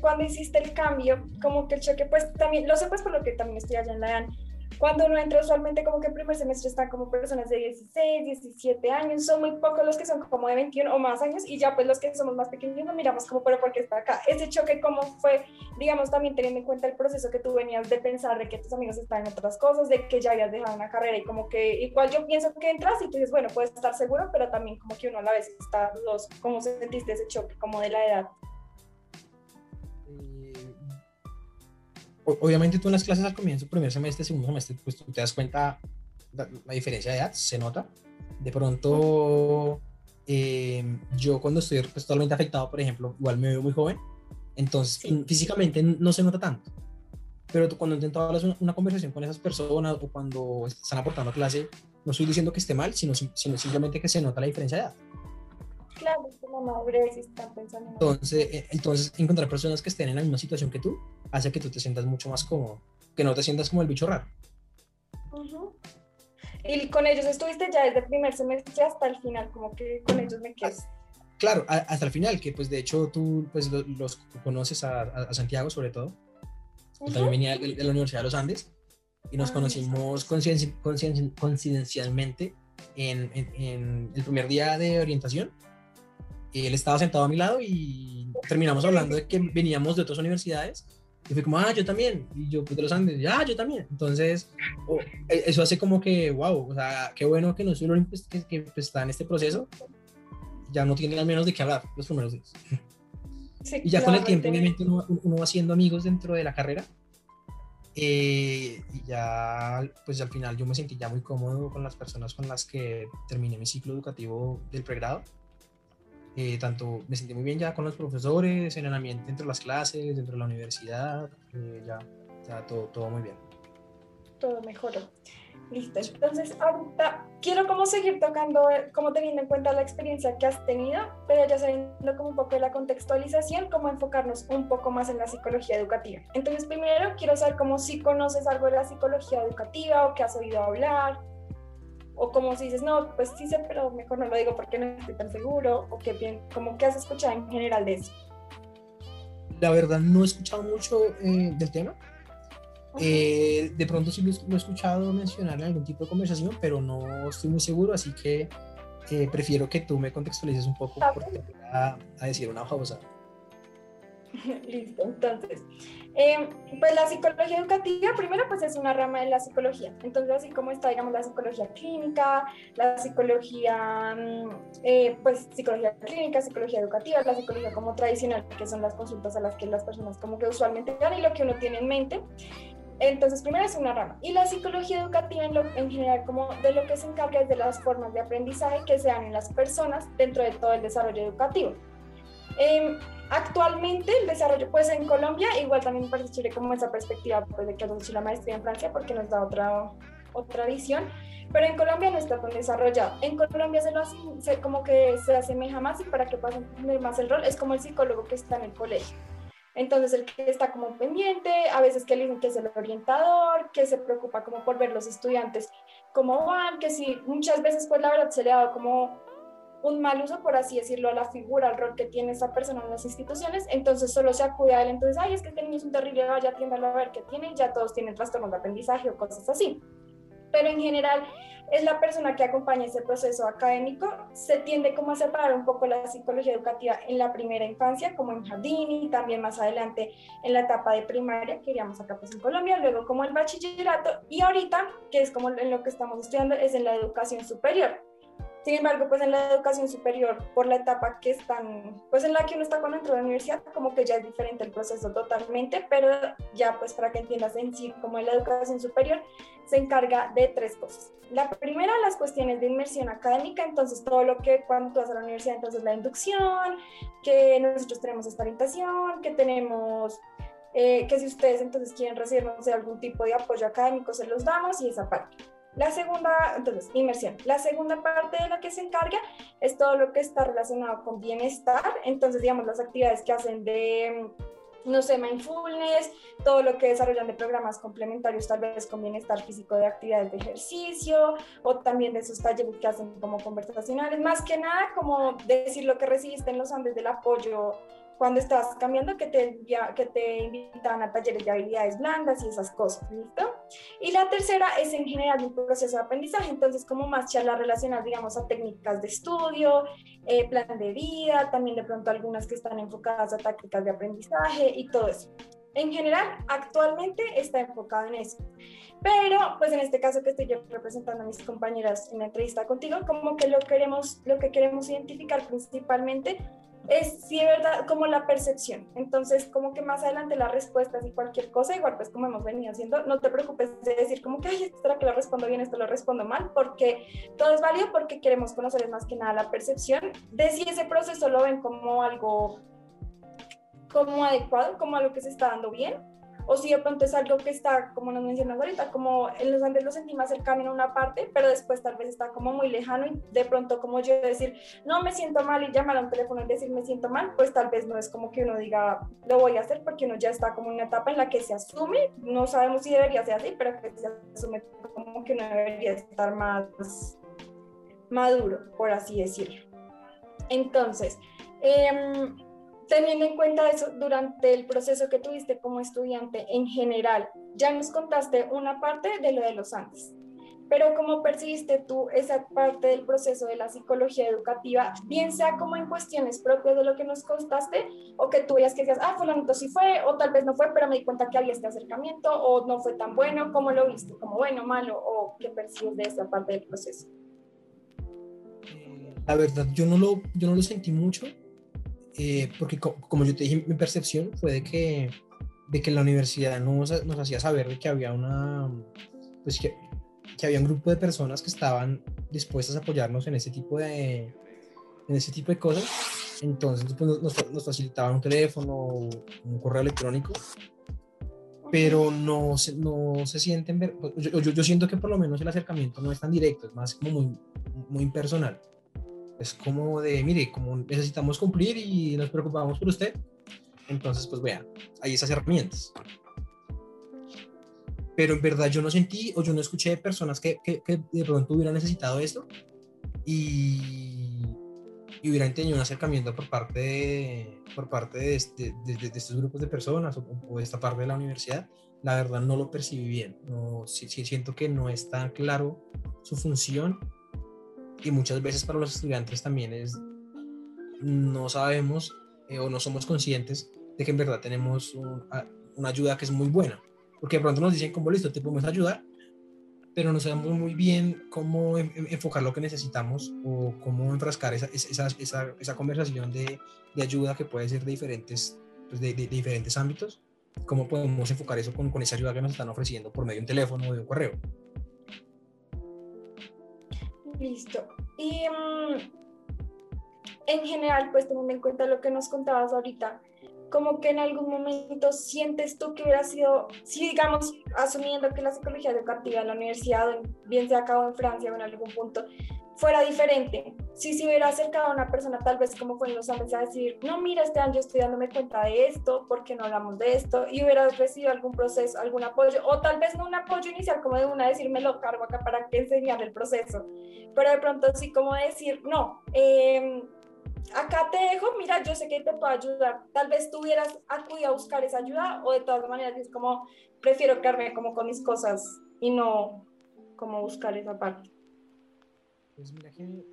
cuando hiciste el cambio, como que el choque, pues también, lo sé pues por lo que también estoy allá en la EAN, cuando uno entra usualmente como que en primer semestre están como personas de 16, 17 años, son muy pocos los que son como de 21 o más años y ya pues los que somos más pequeños nos miramos como, pero ¿por qué está acá? Ese choque, ¿cómo fue, digamos, también teniendo en cuenta el proceso que tú venías de pensar de que tus amigos están en otras cosas, de que ya habías dejado una carrera y como que, igual yo pienso que entras y tú dices, bueno, puedes estar seguro, pero también como que uno a la vez está dos, ¿cómo sentiste ese choque como de la edad? Obviamente tú en las clases al comienzo, primer semestre, segundo semestre, pues tú te das cuenta la, diferencia de edad, se nota. De pronto, eh, yo cuando estoy pues, totalmente afectado, por ejemplo, igual me veo muy joven, entonces físicamente no se nota tanto. Pero tú, cuando intento hablar una, una, conversación con esas personas o cuando están aportando clase, no estoy diciendo que esté mal, sino, sino simplemente que se nota la diferencia de edad. Claro, madurez y están pensando. Entonces, eh, entonces, encontrar personas que estén en la misma situación que tú hace que tú te sientas mucho más cómodo, que no te sientas como el bicho raro. Y con ellos estuviste ya desde el primer semestre hasta el final, como que con ellos me quedas. Claro, hasta el final, que pues de hecho tú pues los, conoces a, Santiago sobre todo. también venía de, la Universidad de los Andes y nos ah, conocimos coincidencialmente en, en, el primer día de orientación y él estaba sentado a mi lado y terminamos hablando de que veníamos de otras universidades y fue como, ah, yo también, y yo pues, de los Andes, ah, yo también. Entonces, e, eso hace como que, wow, o sea, qué bueno que no soy el que, que pues, está en este proceso, ya no tiene al menos de qué hablar los primeros días. y ya con el tiempo, obviamente, uno, va siendo amigos dentro de la carrera. Eh, y ya, pues al final yo me sentí ya muy cómodo con las personas con las que terminé mi ciclo educativo del pregrado. Eh, tanto me sentí muy bien ya con los profesores, en el ambiente dentro de las clases, dentro de la universidad, eh, ya, ya todo, todo muy bien. Todo mejoró. Listo, entonces ahorita quiero como seguir tocando, eh, como teniendo en cuenta la experiencia que has tenido, pero ya sabiendo como un poco de la contextualización, cómo enfocarnos un poco más en la psicología educativa. Entonces primero quiero saber cómo si conoces algo de la psicología educativa o que has oído hablar, o como si dices, no, pues sí sé, pero mejor no lo digo porque no estoy tan seguro, o qué bien, como que has escuchado en general de eso. La verdad no he escuchado mucho eh, del tema, eh, de pronto sí lo, he escuchado mencionar en algún tipo de conversación, pero no estoy muy seguro, así que eh, prefiero que tú me contextualices un poco porque voy a, a decir una babosa. Listo, entonces, eh, pues la psicología educativa, primero pues es una rama de la psicología, entonces así como está, digamos, la psicología clínica, la psicología, mm, eh, pues psicología clínica, psicología educativa, la psicología como tradicional, que son las consultas a las que las personas como que usualmente dan y lo que uno tiene en mente, entonces, primero es una rama. Y la psicología educativa en, en, general, como de lo que se encarga es de las formas de aprendizaje que se dan en las personas dentro de todo el desarrollo educativo. Eh, actualmente el desarrollo, pues en Colombia, igual también me parece chévere como esa perspectiva pues, de que hecho la maestría en Francia porque nos da otra, otra visión, pero en Colombia no está tan desarrollado. En Colombia se lo hace, como que se asemeja más y para que puedan entender más el rol es como el psicólogo que está en el colegio. Entonces, el que está como pendiente, a veces que le dicen que es el orientador, que se preocupa como por ver los estudiantes cómo van, que si muchas veces, pues la verdad se le ha dado como un mal uso, por así decirlo, a la figura, al rol que tiene esa persona en las instituciones, entonces solo se acude a él, entonces, ay, es que este niño es un terrible, vaya, atiéndalo a ver qué tiene, ya todos tienen trastornos de aprendizaje o cosas así. Pero en general, es la persona que acompaña ese proceso académico, se tiende como a separar un poco la psicología educativa en la primera infancia, como en jardín y también más adelante en la etapa de primaria, que iríamos acá pues en Colombia, luego como el bachillerato y ahorita, que es como en lo que estamos estudiando, es en la educación superior. Sin embargo, pues en la educación superior, por la etapa que están, pues en la que uno está cuando entra a la universidad, como que ya es diferente el proceso totalmente, pero ya pues para que entiendas en sí, como en la educación superior, se encarga de tres cosas. La primera, las cuestiones de inmersión académica, entonces todo lo que cuando tú vas a la universidad, entonces la inducción, que nosotros tenemos esta orientación, que tenemos eh, que si ustedes entonces quieren recibir algún tipo de apoyo académico, se los damos y esa parte. La segunda, entonces, inmersión. La segunda parte de la que se encarga es todo lo que está relacionado con bienestar. Entonces, digamos, las actividades que hacen de, no sé, mindfulness, todo lo que desarrollan de programas complementarios, tal vez con bienestar físico de actividades de ejercicio, o también de esos talleres que hacen como conversacionales. Más que nada, como decir lo que recibiste en los Andes del apoyo cuando estás cambiando, que te, que te invitan a talleres de habilidades blandas y esas cosas, ¿listo? Y la tercera es en general un proceso de aprendizaje, entonces como más charlas relacionadas, digamos, a técnicas de estudio, eh, plan de vida, también de pronto algunas que están enfocadas a tácticas de aprendizaje y todo eso. En general, actualmente está enfocado en eso. Pero, pues en este caso que estoy yo representando a mis compañeras en la entrevista contigo, como que lo, queremos, lo que queremos identificar principalmente es sí, verdad, como la percepción. Entonces, como que más adelante las respuestas y cualquier cosa, igual pues como hemos venido haciendo, no te preocupes de decir como que, ay, esto será que lo respondo bien, esto lo respondo mal, porque todo es válido porque queremos conocer más que nada la percepción de si ese proceso lo ven como algo como adecuado, como algo que se está dando bien, o si de pronto es algo que está, como nos mencionas ahorita, como en los Andes lo sentí más cercano en una parte, pero después tal vez está como muy lejano y de pronto como yo decir, no me siento mal y llamar a un teléfono y decir me siento mal, pues tal vez no es como que uno diga, lo voy a hacer porque uno ya está como en una etapa en la que se asume, no sabemos si debería ser así, pero que se asume como que uno debería estar más maduro, por así decirlo. Entonces, eh, Teniendo en cuenta eso, durante el proceso que tuviste como estudiante en general, ya nos contaste una parte de lo de los antes, pero ¿cómo percibiste tú esa parte del proceso de la psicología educativa, bien sea como en cuestiones propias de lo que nos contaste, o que tú veías que decías, ah, fulanito sí fue, o tal vez no fue, pero me di cuenta que había este acercamiento, o no fue tan bueno, ¿cómo lo viste? ¿Como bueno, malo, o qué percibes de esa parte del proceso? La verdad, yo no lo, yo no lo sentí mucho, eh, porque como yo te dije, mi percepción fue de que de que la universidad nos, nos hacía saber de que había una, pues que, que había un grupo de personas que estaban dispuestas a apoyarnos en ese tipo de, en ese tipo de cosas. Entonces pues, nos, nos facilitaban un teléfono, un correo electrónico, pero no se, no se sienten, yo, yo, yo, siento que por lo menos el acercamiento no es tan directo, es más como muy, muy impersonal. Es como de, mire, como necesitamos cumplir y nos preocupamos por usted, entonces pues vean, hay esas herramientas. Pero en verdad yo no sentí o yo no escuché de personas que, que, que de pronto hubieran necesitado esto y, y hubieran tenido un acercamiento por parte de, por parte de, este, de, de, de estos grupos de personas o, o, de esta parte de la universidad, la verdad no lo percibí bien. No, sí, sí, siento que no está claro su función y muchas veces para los estudiantes también es, no sabemos eh, o no somos conscientes de que en verdad tenemos un, una ayuda que es muy buena. Porque de pronto nos dicen como listo, te podemos ayudar, pero no sabemos muy bien cómo enfocar lo que necesitamos o cómo enfrascar esa, esa, esa, conversación de, de, ayuda que puede ser de diferentes, pues de, diferentes ámbitos. ¿Cómo podemos enfocar eso con, con esa ayuda que nos están ofreciendo por medio de un teléfono o de un correo? Listo. Y um, en general, pues teniendo en cuenta lo que nos contabas ahorita, como que en algún momento sientes tú que hubiera sido, si digamos, asumiendo que la psicología educativa en la universidad, bien acá o en Francia o en algún punto, fuera diferente, si se hubiera acercado a una persona tal vez como fue en los años a decir, no, mira, este año estoy dándome cuenta de esto, ¿por qué no hablamos de esto? Y hubieras recibido algún proceso, algún apoyo, o tal vez no un apoyo inicial como de una decirme lo cargo acá para que enseñar el proceso, pero de pronto sí como decir, no, eh, acá te dejo, mira, yo sé que te puedo ayudar. Tal vez tú hubieras acudido a buscar esa ayuda o de todas maneras es como, prefiero quedarme como con mis cosas y no como buscar esa parte. Pues mira que en,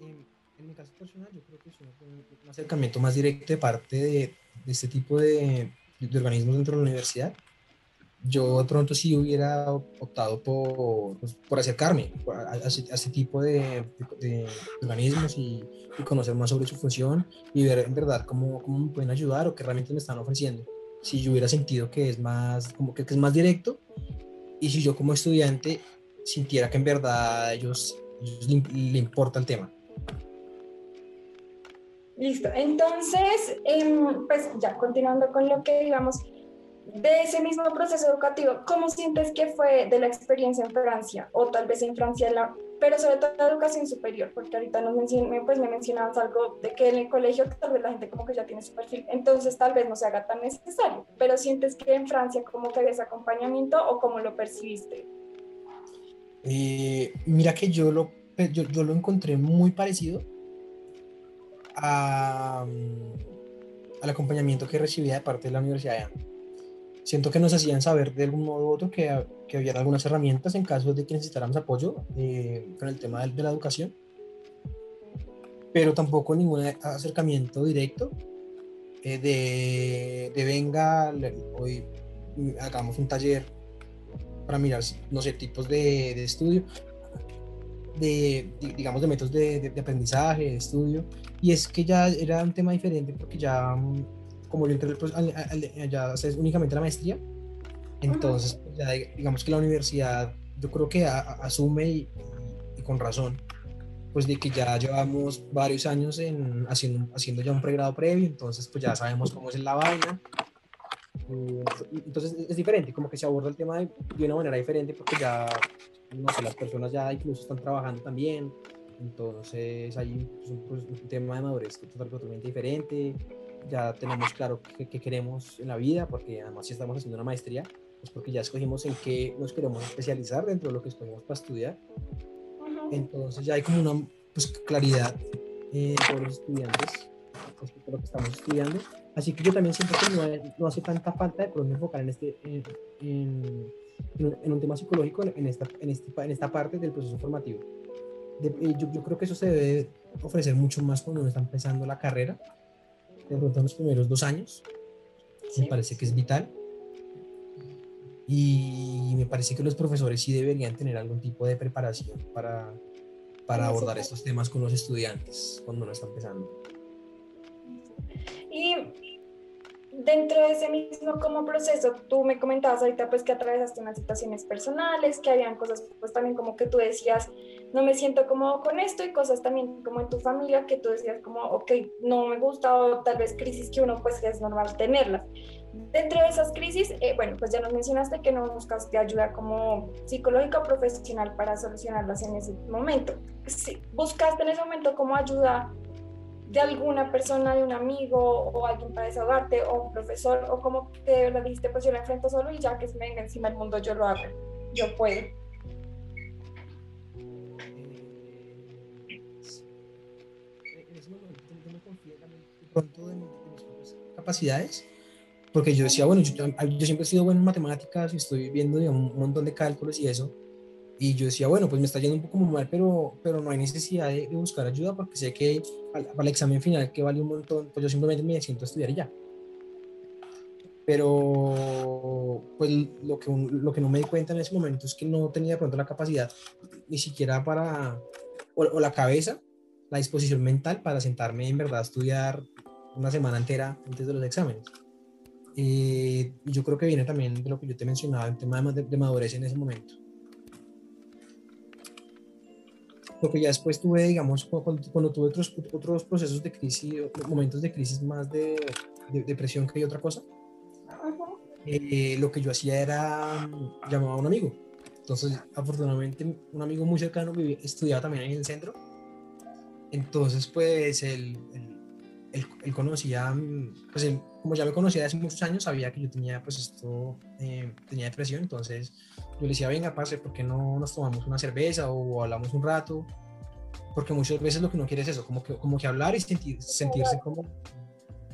en mi caso personal yo creo que es un, acercamiento más directo de parte de, este tipo de, de, organismos dentro de la universidad. Yo de pronto sí hubiera optado por, pues, por acercarme a, a, a, este tipo de, organismos y, conocer más sobre su función y ver en verdad cómo, cómo me pueden ayudar o qué realmente me están ofreciendo. Si yo hubiera sentido que es más, como que, que es más directo y si yo como estudiante sintiera que en verdad ellos le, importa el tema. Listo, entonces, eh, pues ya continuando con lo que digamos, de ese mismo proceso educativo, ¿cómo sientes que fue de la experiencia en Francia o tal vez en Francia, la, pero sobre todo la educación superior? Porque ahorita nos mencioné, pues me mencionabas algo de que en el colegio tal vez la gente como que ya tiene su perfil, entonces tal vez no se haga tan necesario, pero sientes que en Francia cómo que ese acompañamiento o cómo lo percibiste? Eh, mira que yo lo, yo, yo lo encontré muy parecido a, al acompañamiento que recibía de parte de la Universidad de Siento que nos hacían saber de algún modo u otro que, que había algunas herramientas en caso de que necesitáramos apoyo eh, con el tema de, de, la educación, pero tampoco ningún acercamiento directo eh, de, de, venga, hoy hagamos un taller para mirar, no sé, tipos de, de estudio, de, digamos, de métodos de, de, de, aprendizaje, de estudio, y es que ya era un tema diferente porque ya como yo entré pues, al, al, ya es únicamente la maestría, entonces pues, ya, digamos que la universidad yo creo que a, a, asume y, y, con razón pues de que ya llevamos varios años en haciendo, haciendo ya un pregrado previo, entonces pues ya sabemos cómo es la vaina. Eh, entonces es diferente, como que se aborda el tema de, de una manera diferente porque ya, no sé, las personas ya incluso están trabajando también, entonces hay pues, un, pues, tema de madurez totalmente diferente, ya tenemos claro qué, qué, queremos en la vida, porque además si estamos haciendo una maestría, pues porque ya escogimos en qué nos queremos especializar dentro de lo que escogimos para estudiar. Entonces ya hay como una pues, claridad eh, por los estudiantes respecto a lo que estamos estudiando. Así que yo también siento que no, no hace tanta falta de pronto enfocar en, este, en, en, en, un tema psicológico en esta, en, este, en esta parte del proceso formativo. De, eh, yo, yo creo que eso se debe ofrecer mucho más cuando uno está empezando la carrera, de pronto en los primeros dos años. Sí. Me parece que es vital. Y me parece que los profesores sí deberían tener algún tipo de preparación para, para abordar estos temas con los estudiantes cuando uno está empezando. Dentro de ese mismo como proceso, tú me comentabas ahorita pues que atravesaste unas situaciones personales, que habían cosas pues también como que tú decías, no me siento cómodo con esto y cosas también como en tu familia que tú decías como, ok, no me gusta o tal vez crisis que uno pues es normal tenerlas. Dentro de esas crisis, eh, bueno, pues ya nos mencionaste que no buscaste ayuda como psicológica o profesional para solucionarlas en ese momento. ¿Buscaste en ese momento como ayuda de alguna persona, de un amigo o alguien para desahogarte o un profesor o como que de verdad dijiste pues yo lo enfrento solo y ya que se me venga encima el mundo yo lo hago, yo puedo? pronto de, mis capacidades porque yo decía, bueno, yo, yo, siempre he sido bueno en matemáticas y estoy viendo un montón de cálculos y eso, y yo decía, bueno, pues me está yendo un poco mal, pero, pero no hay necesidad de, buscar ayuda porque sé que para, el examen final, que vale un montón, pues yo simplemente me siento a estudiar y ya. Pero pues lo que, lo que no me di cuenta en ese momento es que no tenía de pronto la capacidad ni siquiera para, o, la cabeza, la disposición mental para sentarme en verdad a estudiar una semana entera antes de los exámenes. Y yo creo que viene también de lo que yo te mencionaba, el tema de, madurez en ese momento. Lo que ya después tuve, digamos, cuando, tuve otros, otros procesos de crisis, momentos de crisis más de, depresión que otra cosa, eh, lo que yo hacía era mm, llamaba a un amigo. Entonces, afortunadamente, un amigo muy cercano vivía, estudiaba también en el centro. Entonces, pues, él, él, conocía, mm, pues, él, como ya me conocía hace muchos años, sabía que yo tenía, pues, esto, eh, tenía depresión. Entonces, yo le decía, venga, pase, ¿por qué no nos tomamos una cerveza o hablamos un rato? Porque muchas veces lo que uno quiere es eso, como que, como que hablar y sentir, sentirse como...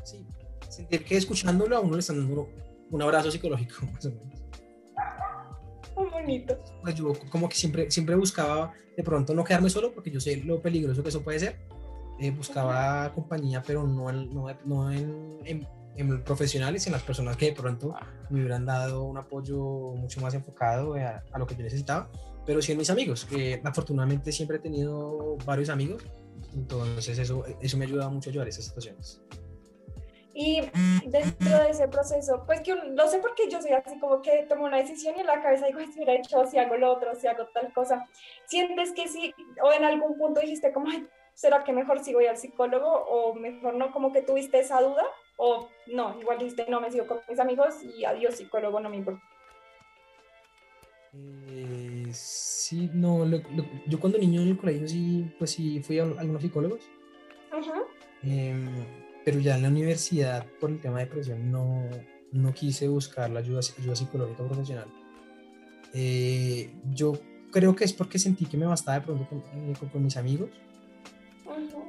Sí, sentir que escuchándolo a uno le están dando un abrazo psicológico, más o menos. Muy bonito. Pues yo como que siempre, siempre buscaba de pronto no quedarme solo, porque yo sé lo peligroso que eso puede ser. Eh, buscaba compañía, pero no, no, no en en profesionales, en las personas que de pronto me hubieran dado un apoyo mucho más enfocado a, lo que yo necesitaba, pero sí en mis amigos. que afortunadamente siempre he tenido varios amigos, entonces eso, eso me ayuda mucho a ayudar a esas situaciones. Y dentro de ese proceso, pues que no sé por qué yo soy así como que tomo una decisión y en la cabeza digo, si hubiera hecho, si hago lo otro, si hago tal cosa. ¿Sientes que sí, o en algún punto dijiste como, ¿será que mejor si voy al psicólogo o mejor no? Como que tuviste esa duda o no, igual dijiste, no, me sigo con mis amigos y adiós psicólogo, no me importa. Eh, sí, no, yo cuando niño en el colegio sí, pues sí fui a algunos psicólogos. Ajá. Em, pero ya en la universidad, por el tema de depresión, no, no quise buscar la ayuda, ayuda psicológica profesional. Eh, yo creo que es porque sentí que me bastaba de pronto con, eh, con, mis amigos. Ajá.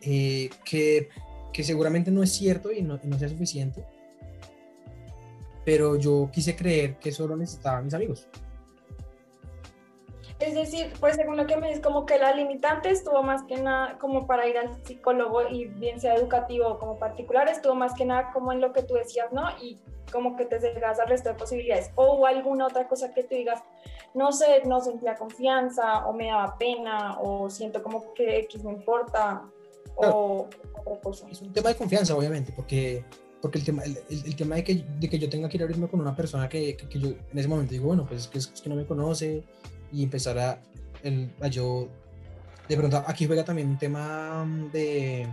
que que seguramente no es cierto y no, no sea suficiente, pero yo quise creer que solo necesitaba a mis amigos. Es decir, pues según lo que me dices, como que la limitante estuvo más que nada como para ir al psicólogo y bien sea educativo o como particular, estuvo más que nada como en lo que tú decías, ¿no? Y como que te cegas al resto de posibilidades. O alguna otra cosa que tú digas, no sé, no sentía confianza o me daba pena o siento como que X me importa o es un tema de confianza, obviamente, porque, porque el, tema, el, tema de que, de que yo tenga que ir a abrirme con una persona que, que, yo en ese momento digo, bueno, pues que, es, que no me conoce y empezar a, el, a yo, de pronto aquí juega también un tema de,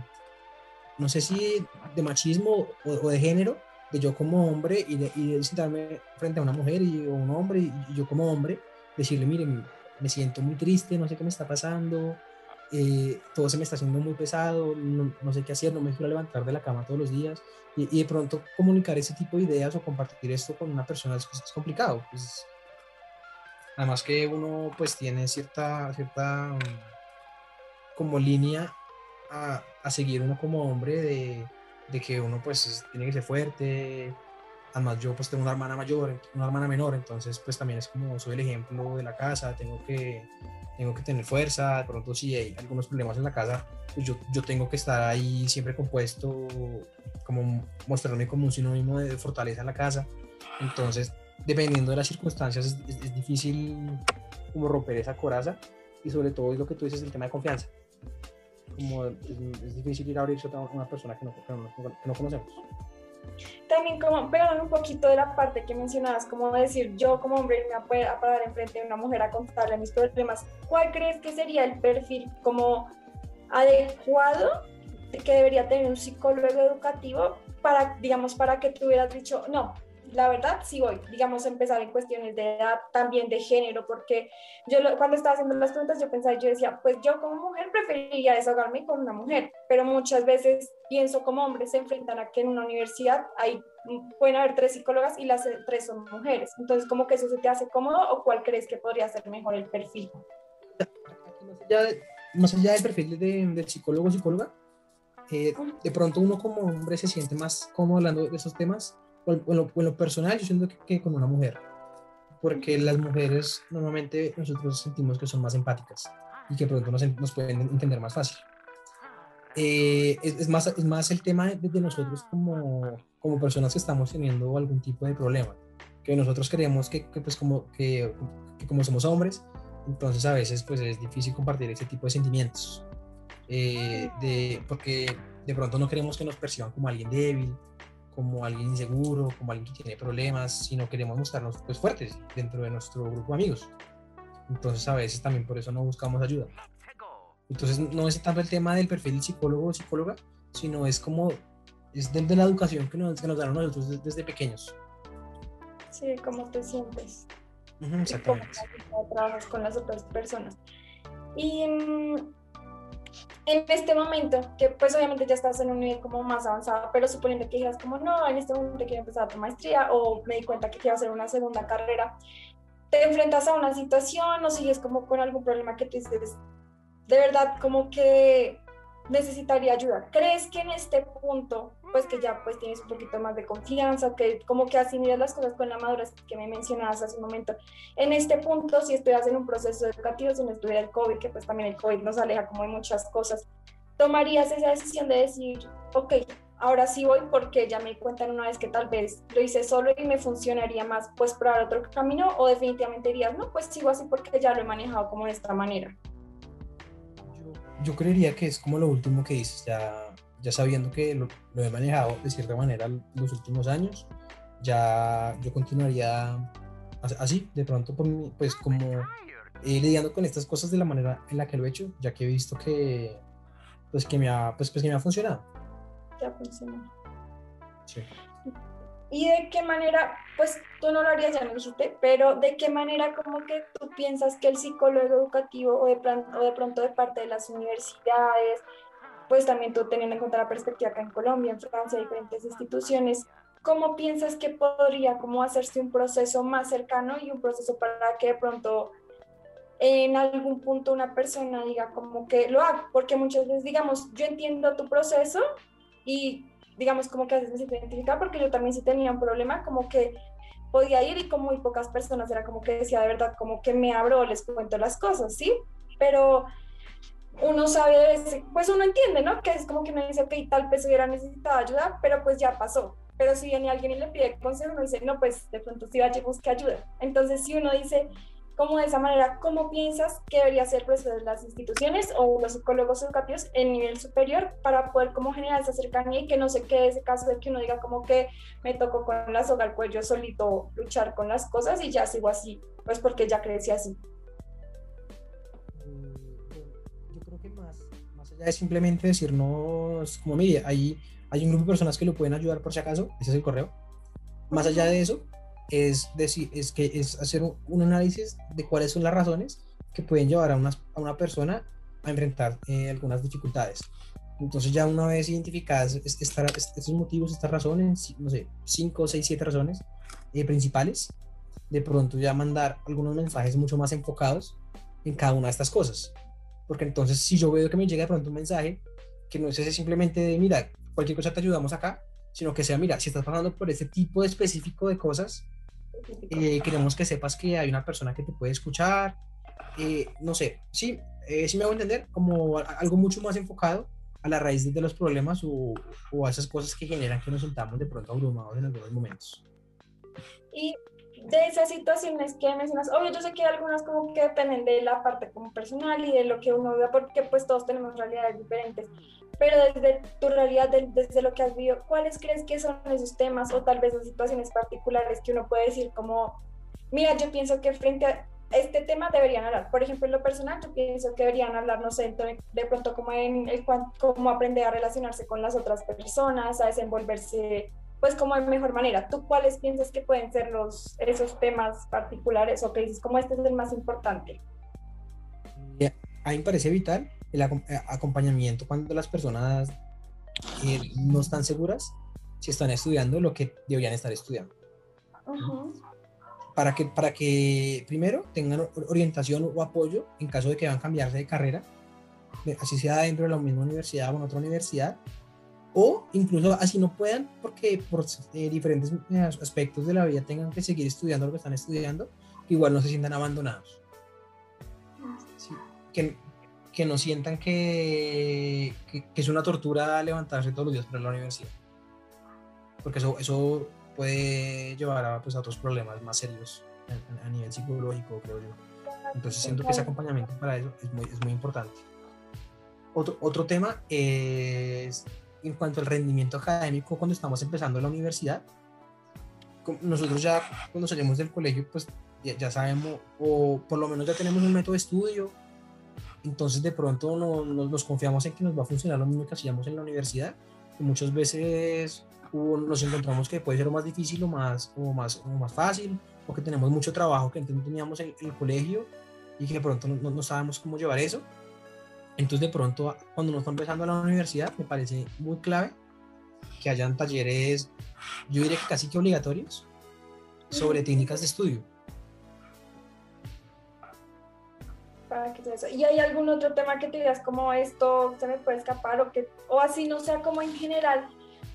no sé si de machismo o, de género, de yo como hombre y de, y sentarme frente a una mujer y, o un hombre y, y yo como hombre, decirle, miren, me siento muy triste, no sé qué me está pasando, eh, todo se me está haciendo muy pesado, no, sé qué hacer, no me quiero levantar de la cama todos los días y, de pronto comunicar ese tipo de ideas o compartir esto con una persona es, complicado. Pues, además que uno pues tiene cierta, cierta mm, como línea a, a, seguir uno como hombre de, de que uno pues tiene que ser fuerte, además yo pues tengo una hermana mayor, una hermana menor, entonces pues también es como soy el ejemplo de la casa, tengo que tengo que tener fuerza, de pronto si hay algunos problemas en la casa, pues yo, yo tengo que estar ahí siempre compuesto, como mostrarme como un sinónimo de fortaleza en la casa. Entonces, dependiendo de las circunstancias, es, difícil como romper esa coraza y sobre todo es lo que tú dices, el tema de confianza. Como es, difícil ir a abrirse a una persona que no, que no, conocemos. también como pegando un poquito de la parte que mencionabas, como decir yo como hombre me voy a parar enfrente de una mujer a contarle mis problemas, ¿cuál crees que sería el perfil como adecuado que debería tener un psicólogo educativo para, digamos, para que tú hubieras dicho, no, la verdad sí voy, digamos, empezar en cuestiones de edad, también de género, porque yo cuando estaba haciendo las preguntas yo pensaba, yo decía, pues yo como mujer preferiría desahogarme con una mujer, pero muchas veces pienso como hombres se enfrentan a que en una universidad hay, pueden haber tres psicólogas y las tres son mujeres, entonces como que eso se te hace cómodo o cuál crees que podría ser mejor el perfil? Más allá, del perfil de, del psicólogo o psicóloga, eh, de pronto uno como hombre se siente más cómodo hablando de esos temas o en lo, personal, yo siento que, con una mujer, porque las mujeres normalmente nosotros sentimos que son más empáticas y que pronto nos, nos pueden entender más fácil. Eh, es, más, es más el tema de, nosotros como, como personas que estamos teniendo algún tipo de problema, que nosotros creemos que, que pues como, que, que, como somos hombres, entonces a veces pues es difícil compartir ese tipo de sentimientos, eh, de, porque de pronto no queremos que nos perciban como alguien débil, como alguien inseguro, como alguien que tiene problemas, sino queremos mostrarnos pues fuertes dentro de nuestro grupo de amigos. Entonces a veces también por eso no buscamos ayuda. Entonces no es tanto el tema del perfil del psicólogo o psicóloga, sino es como, es de, la educación que nos, que nos dan nosotros desde, pequeños. Sí, cómo te sientes. exactamente. cómo trabajas con las otras personas. Y mm, en este momento, que pues obviamente ya estás en un nivel como más avanzado, pero suponiendo que digas como no, en este momento quiero empezar tu maestría o me di cuenta que quiero hacer una segunda carrera, te enfrentas a una situación o sigues como con algún problema que te dices, de verdad como que necesitaría ayuda. ¿Crees que en este punto, pues que ya pues tienes un poquito más de confianza, que como que asimilas las cosas con la madurez que me mencionabas hace un momento, en este punto, si estuvieras en un proceso educativo, si no estuviera el COVID, que pues también el COVID nos aleja como de muchas cosas, tomarías esa decisión de decir, ok, ahora sí voy porque ya me di cuenta una vez que tal vez lo hice solo y me funcionaría más pues probar otro camino o definitivamente dirías, no, pues sigo así porque ya lo he manejado como de esta manera yo creería que es como lo último que dices, ya, ya sabiendo que lo, he manejado de cierta manera los últimos años, ya yo continuaría así, de pronto, pues como eh, lidiando con estas cosas de la manera en la que lo he hecho, ya que he visto que, pues que me ha, pues, pues que me ha funcionado. Ya funcionó. Sí. ¿Y de qué manera, pues tú no lo harías, ya me dijiste, pero de qué manera como que tú piensas que el psicólogo educativo o de, pronto, o de pronto de parte de las universidades, pues también tú teniendo en cuenta la perspectiva acá en Colombia, en Francia, diferentes instituciones, ¿cómo piensas que podría como hacerse un proceso más cercano y un proceso para que de pronto en algún punto una persona diga como que lo haga? Porque muchas veces, digamos, yo entiendo tu proceso y digamos, como que a veces me siento identificada porque yo también sí tenía un problema, como que podía ir y como muy pocas personas era como que decía de verdad, como que me abro, les cuento las cosas, ¿sí? Pero uno sabe, pues uno entiende, ¿no? Que es como que uno dice, ok, tal vez hubiera necesitado ayuda, pero pues ya pasó. Pero si viene alguien y le pide consejo, uno dice, no, pues de pronto sí vaya y busque ayuda. Entonces, si uno dice, ¿Cómo de esa manera, ¿cómo piensas que debería ser el proceso de las instituciones o los psicólogos educativos en nivel superior para poder como generar esa cercanía y que no se quede ese caso de que uno diga como que me tocó con la soga al cuello solito luchar con las cosas y ya sigo así, pues porque ya crecí así? Mm, yo creo que más, más allá de simplemente decirnos como, mire, ahí hay un grupo de personas que lo pueden ayudar por si acaso, ese es el correo. Más allá de eso, es decir, es que es hacer un, análisis de cuáles son las razones que pueden llevar a una, a una persona a enfrentar eh, algunas dificultades. Entonces ya una vez identificadas estos motivos, estas razones, no sé, 5, 6, 7 razones eh, principales, de pronto ya mandar algunos mensajes mucho más enfocados en cada una de estas cosas. Porque entonces si yo veo que me llega de pronto un mensaje que no es ese simplemente de, mira, cualquier cosa te ayudamos acá, sino que sea, mira, si estás pasando por este tipo específico de cosas, eh, queremos que sepas que hay una persona que te puede escuchar, eh, no sé, sí, eh, sí me hago entender, como algo mucho más enfocado a la raíz de los problemas o, o, a esas cosas que generan que nos sentamos de pronto abrumados en algunos momentos. Y de esas situaciones que mencionas, obvio, yo sé que hay algunas como que dependen de la parte como personal y de lo que uno ve, porque pues todos tenemos realidades diferentes, pero desde tu realidad, desde lo que has vivido, ¿cuáles crees que son esos temas o tal vez las situaciones particulares que uno puede decir como, mira, yo pienso que frente a este tema deberían hablar? Por ejemplo, en lo personal, yo pienso que deberían hablar, no sé, de pronto como en el cómo aprender a relacionarse con las otras personas, a desenvolverse pues como de mejor manera. ¿Tú cuáles piensas que pueden ser los, esos temas particulares o que dices como este es el más importante? A mí me parece vital el eh, acompañamiento cuando las personas eh, no están seguras si están estudiando lo que deberían estar estudiando. Para que, para que primero tengan orientación o apoyo en caso de que van a cambiarse de carrera, así sea dentro de la misma universidad o en otra universidad, o incluso así no puedan porque por eh, diferentes eh, aspectos de la vida tengan que seguir estudiando lo que están estudiando, igual no se sientan abandonados. que, que, no sientan que, que, es una tortura levantarse todos los días para la universidad. Porque eso, eso puede llevar a, pues, a otros problemas más serios a, a, nivel psicológico, creo yo. Entonces siento que ese acompañamiento para eso es muy, es muy importante. Otro, otro tema es en cuanto al rendimiento académico cuando estamos empezando la universidad. Nosotros ya cuando salimos del colegio, pues ya, sabemos, o por lo menos ya tenemos un método de estudio, entonces de pronto no, nos, confiamos en que nos va a funcionar lo mismo que hacíamos en la universidad, y muchas veces nos encontramos que puede ser más difícil o más, o más, o más fácil, o que tenemos mucho trabajo que antes no teníamos en, el colegio y que de pronto no, no sabemos cómo llevar eso. Entonces, de pronto, cuando uno está empezando a la universidad, me parece muy clave que hayan talleres, yo diría que casi que obligatorios, sobre técnicas de estudio. ¿Y hay algún otro tema que te digas como esto se me puede escapar o que o así no sea como en general?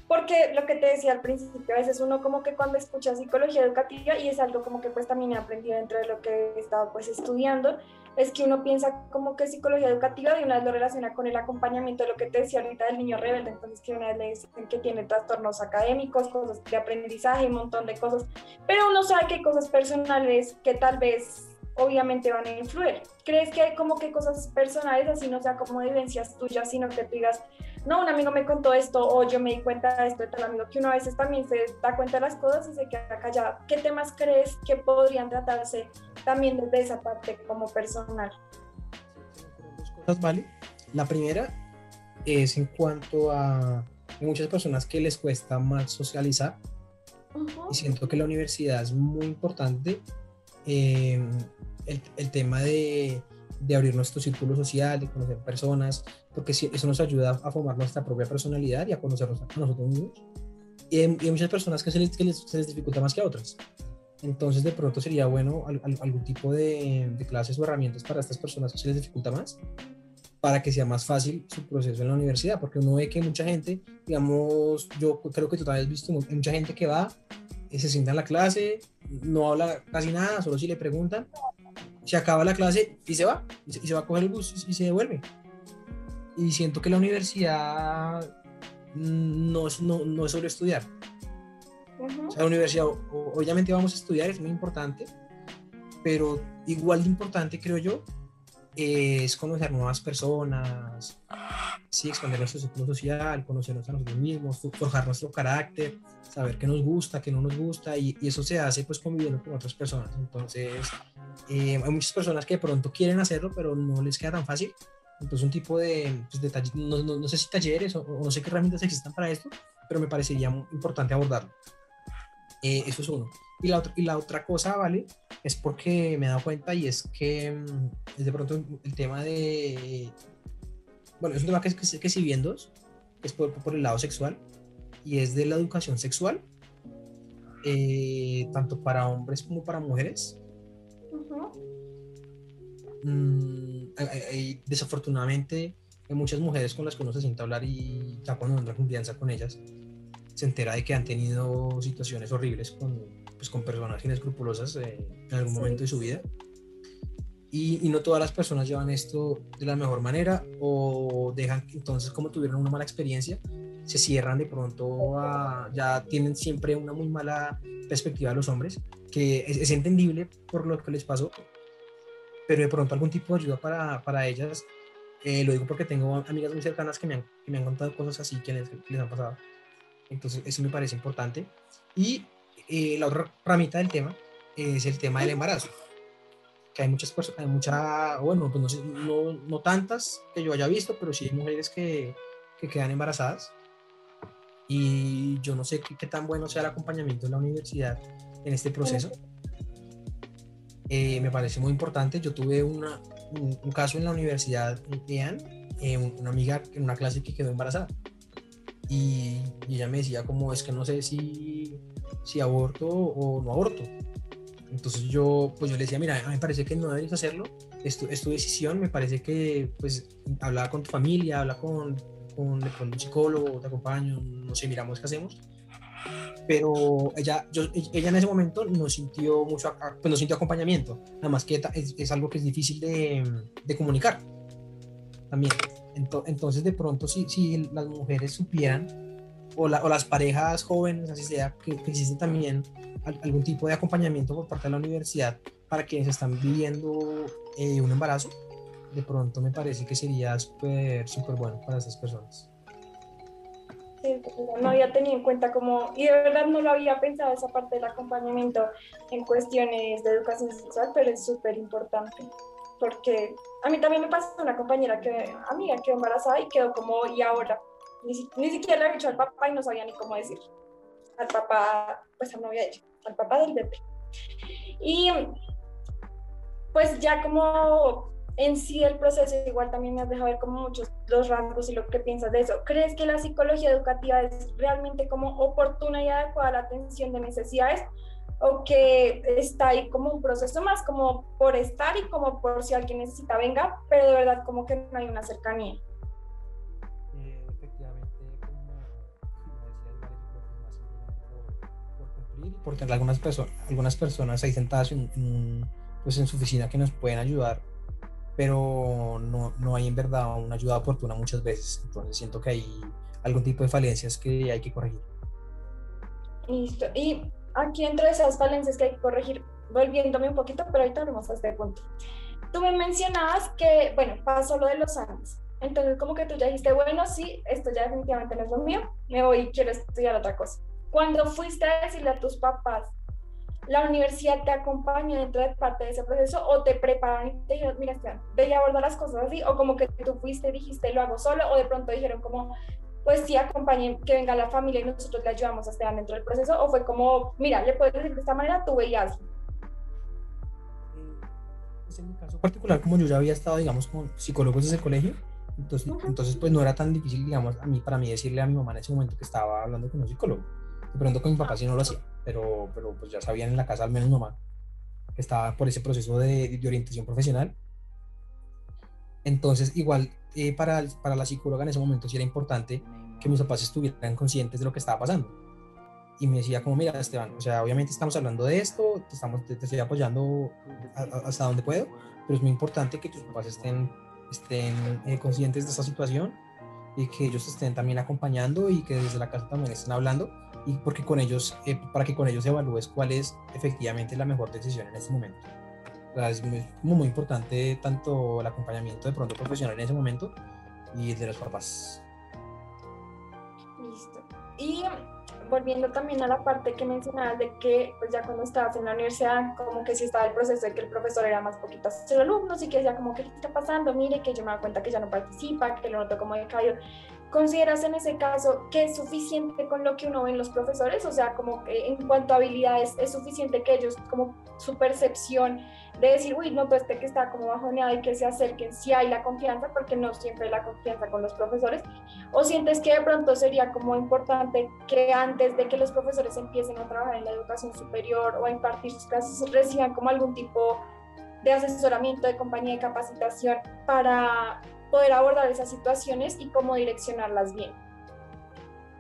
Porque lo que te decía al principio, a veces uno como que cuando escucha psicología educativa, y es algo como que pues también he aprendido dentro de lo que he estado pues estudiando, es que uno piensa como que psicología educativa y una vez lo relaciona con el acompañamiento de lo que te decía ahorita del niño rebelde, entonces que una vez le dicen que tiene trastornos académicos, cosas de aprendizaje, un montón de cosas, pero uno sabe que hay cosas personales que tal vez obviamente van a influir. ¿Crees que hay como que cosas personales, así no sea como vivencias tuyas, sino que tú digas, no, un amigo me contó esto o yo me di cuenta de esto de tal amigo, que uno a veces también se da cuenta de las cosas y se queda callado. ¿Qué temas crees que podrían tratarse también desde esa parte como personal? Dos cosas, ¿vale? La primera es en cuanto a muchas personas que les cuesta más socializar y siento que la universidad es muy importante. Eh, el, el tema de de abrir nuestro círculo social, de conocer personas, porque eso nos ayuda a formar nuestra propia personalidad y a conocernos a nosotros mismos. Y hay, muchas personas que se les, se les, dificulta más que a otras. Entonces, de pronto sería bueno algún tipo de, de, clases o herramientas para estas personas que se les dificulta más, para que sea más fácil su proceso en la universidad, porque uno ve que mucha gente, digamos, yo creo que tú también has visto, mucha gente que va, se sienta en la clase, no habla casi nada, solo si le preguntan, se acaba la clase y se va, y se, va a coger el bus y se devuelve. Y siento que la universidad no es, no, no es solo estudiar. O sea, la universidad, obviamente vamos a estudiar, es muy importante, pero igual de importante, creo yo, es conocer nuevas personas, sí, expandir nuestro círculo social, conocernos a nosotros mismos, forjar nuestro carácter, saber qué nos gusta, qué no nos gusta, y, y eso se hace pues conviviendo con otras personas. Entonces, eh, hay muchas personas que de pronto quieren hacerlo, pero no les queda tan fácil. Entonces, un tipo de, pues, no, no, sé si talleres o, no sé qué herramientas existan para esto, pero me parecería importante abordarlo. Eh, eso es uno. Y la, y la otra cosa, ¿vale? Es porque me he dado cuenta y es que mm, es de pronto el tema de... Bueno, es un tema que, que, que si bien dos, es por, por, el lado sexual y es de la educación sexual, eh, tanto para hombres como para mujeres. Mm, desafortunadamente hay muchas mujeres con las que uno se siente a hablar y ya cuando confianza con ellas se entera de que han tenido situaciones horribles con, pues, con personas inescrupulosas eh, en algún momento de su vida. Y, y, no todas las personas llevan esto de la mejor manera o dejan entonces como tuvieron una mala experiencia, se cierran de pronto a, ya tienen siempre una muy mala perspectiva de los hombres, que es, es entendible por lo que les pasó, pero de pronto algún tipo de ayuda para, para ellas Eh, lo digo porque tengo amigas muy cercanas que me han, que me han contado cosas así que les, les, han pasado. Entonces, eso me parece importante. Y eh, la otra ramita del tema es el tema del embarazo. Que hay muchas personas, hay mucha, bueno, pues no, no, no, tantas que yo haya visto, pero sí hay mujeres que, que quedan embarazadas. Y yo no sé qué, qué, tan bueno sea el acompañamiento de la universidad en este proceso. Eh, me parece muy importante. Yo tuve una, un, un, caso en la universidad EAN, eh, una amiga en una clase que quedó embarazada. Y, y, ella me decía como es que no sé si, si aborto o no aborto. Entonces yo, pues yo le decía, mira, me parece que no debes hacerlo, es tu, es tu decisión, me parece que pues habla con tu familia, habla con, con, con un psicólogo, te acompaño, no sé, miramos qué hacemos pero ella, yo, ella en ese momento no sintió mucho, pues no sintió acompañamiento, nada más que es, es algo que es difícil de, de comunicar también. Entonces, de pronto, si, si las mujeres supieran, o, la, o, las parejas jóvenes, así sea, que, que, existe también algún tipo de acompañamiento por parte de la universidad para quienes están viviendo eh, un embarazo, de pronto me parece que sería súper, súper bueno para esas personas. Sí, no había tenido en cuenta como, y de verdad no lo había pensado esa parte del acompañamiento en cuestiones de educación sexual, pero es súper importante, porque a mí también me pasó una compañera que, amiga, quedó embarazada y quedó como, ¿y ahora? Ni, ni siquiera le dicho al papá y no sabía ni cómo decir. Al papá, pues no había dicho, al papá del bebé. Y pues ya como en sí el proceso igual también me has dejado ver como muchos los rasgos y lo que piensas de eso. ¿Crees que la psicología educativa es realmente como oportuna y adecuada a la atención de necesidades o que está ahí como un proceso más como por estar y como por si alguien necesita venga, pero de verdad como que no hay una cercanía? Eh, efectivamente, como, decías, por, cumplir y por tener algunas, personas algunas personas ahí sentadas en, en, pues en su oficina que nos pueden ayudar pero no, no hay en verdad una ayuda oportuna muchas veces. Entonces siento que hay algún tipo de falencias que hay que corregir. Listo. Y aquí entre esas falencias que hay que corregir, volviéndome un poquito, pero ahorita vamos a este punto. Tú me mencionabas que, bueno, pasó lo de los años. Entonces, como que tú ya dijiste, bueno, sí, esto ya definitivamente no es lo mío, me voy y quiero estudiar otra cosa. Cuando fuiste a decirle a tus papás la universidad te acompaña dentro de parte de ese proceso o te preparan y te dijeron, mira, Esteban, ve y aborda las cosas así, o como que tú fuiste y dijiste, lo hago solo, o de pronto dijeron como, pues sí, acompañen, que venga la familia y nosotros le ayudamos a Esteban dentro del proceso, o fue como, mira, le puedes decir de esta manera, tú ve y hazlo. Pues en mi caso particular, como yo ya había estado, digamos, con psicólogos desde el colegio, entonces, uh -huh. entonces pues no era tan difícil, digamos, a mí, para mí decirle a mi mamá en ese momento que estaba hablando con un psicólogo. De pronto con mi papá sí no lo hacía pero, pero pues ya sabían en la casa, al menos mamá, que estaba por ese proceso de, de orientación profesional. Entonces, igual, eh, para, para la psicóloga en ese momento sí era importante que mis papás estuvieran conscientes de lo que estaba pasando. Y me decía como, mira, Esteban, o sea, obviamente estamos hablando de esto, te, estamos, te, te estoy apoyando a, a, hasta donde puedo, pero es muy importante que tus papás estén, estén eh, conscientes de esta situación y que ellos estén también acompañando y que desde la casa también estén hablando y porque con ellos, eh, para que con ellos evalúes cuál es efectivamente la mejor decisión en este momento. O sea, es muy, muy importante tanto el acompañamiento de pronto profesional en ese momento y el de los papás. Listo. Y volviendo también a la parte que mencionabas de que pues ya cuando estabas en la universidad como que sí estaba el proceso de que el profesor era más poquito hacia los alumnos y que decía como qué está pasando, mire que yo me doy cuenta que ya no participa, que lo noto como decaído. ¿Consideras en ese caso que es suficiente con lo que uno ve en los profesores? O sea, como que en cuanto a habilidades, ¿es suficiente que ellos, como su percepción de decir, uy, noto este que está como bajoneado y que se acerquen, si hay la confianza, porque no siempre hay la confianza con los profesores? ¿O sientes que de pronto sería como importante que antes de que los profesores empiecen a trabajar en la educación superior o a impartir sus clases, reciban como algún tipo de asesoramiento, de compañía de capacitación para poder abordar esas situaciones y cómo direccionarlas bien.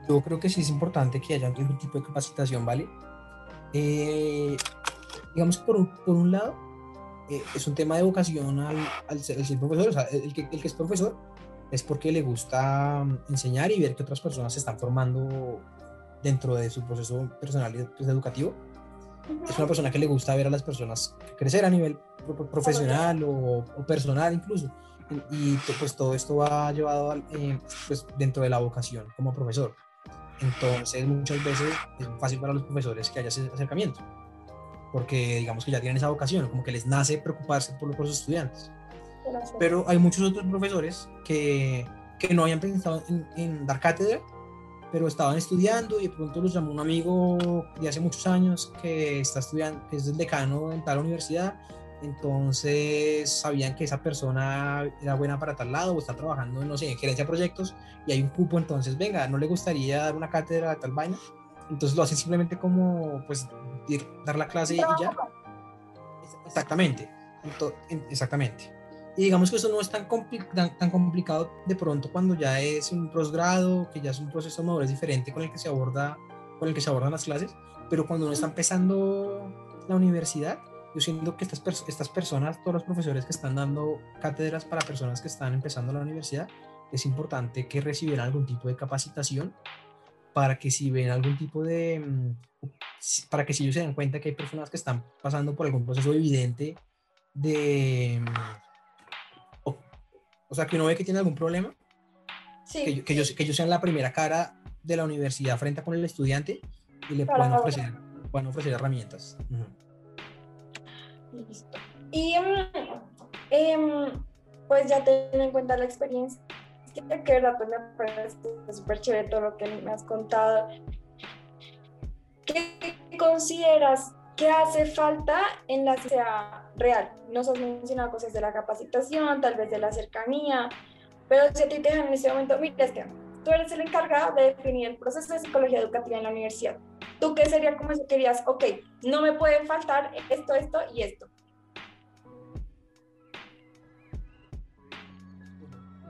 Yo creo que sí es importante que haya algún tipo de capacitación, ¿vale? Eh, digamos, por un, por un lado, eh, es un tema de vocación al, al, ser, al ser, profesor, o sea, el que, el que es profesor es porque le gusta enseñar y ver que otras personas se están formando dentro de su proceso personal y pues, educativo. Es una persona que le gusta ver a las personas crecer a nivel profesional o, o personal incluso y pues todo esto va llevado eh, pues, dentro de la vocación como profesor. Entonces muchas veces es fácil para los profesores que haya ese acercamiento, porque digamos que ya tienen esa vocación, como que les nace preocuparse por, por sus estudiantes. Pero hay muchos otros profesores que, que no habían pensado en, en, dar cátedra, pero estaban estudiando y de pronto los llamó un amigo de hace muchos años que está estudiando, que es el decano en tal universidad entonces sabían que esa persona era buena para tal lado o está trabajando, no sé, en gerencia de proyectos y hay un cupo, entonces venga, ¿no le gustaría dar una cátedra de tal vaina? Entonces lo hacen simplemente como, pues, ir, dar la clase y ya. Exactamente, exactamente. Y digamos que eso no es tan, tan, complicado de pronto cuando ya es un posgrado, que ya es un proceso de madurez diferente con el que se aborda, con el que se abordan las clases, pero cuando uno está empezando la universidad, yo siento que estas, estas personas, todos los profesores que están dando cátedras para personas que están empezando la universidad, es importante que reciban algún tipo de capacitación para que si ven algún tipo de, mm, para que si ellos se dan cuenta que hay personas que están pasando por algún proceso evidente de, mm, o, sea, que uno ve que tiene algún problema, que, que, ellos, que ellos sean la primera cara de la universidad frente con el estudiante y le puedan ofrecer, puedan ofrecer herramientas. Listo. Y eh, pues ya teniendo en cuenta la experiencia, que verdad pues me parece súper chévere todo lo que me has contado. ¿Qué consideras que hace falta en la sociedad real? Nos has mencionado cosas de la capacitación, tal vez de la cercanía, pero si a ti te dejan en este momento, mira, que tú eres el encargado de definir el proceso de psicología educativa en la universidad. ¿Tú qué sería como si querías, ok, no me puede faltar esto, esto y esto?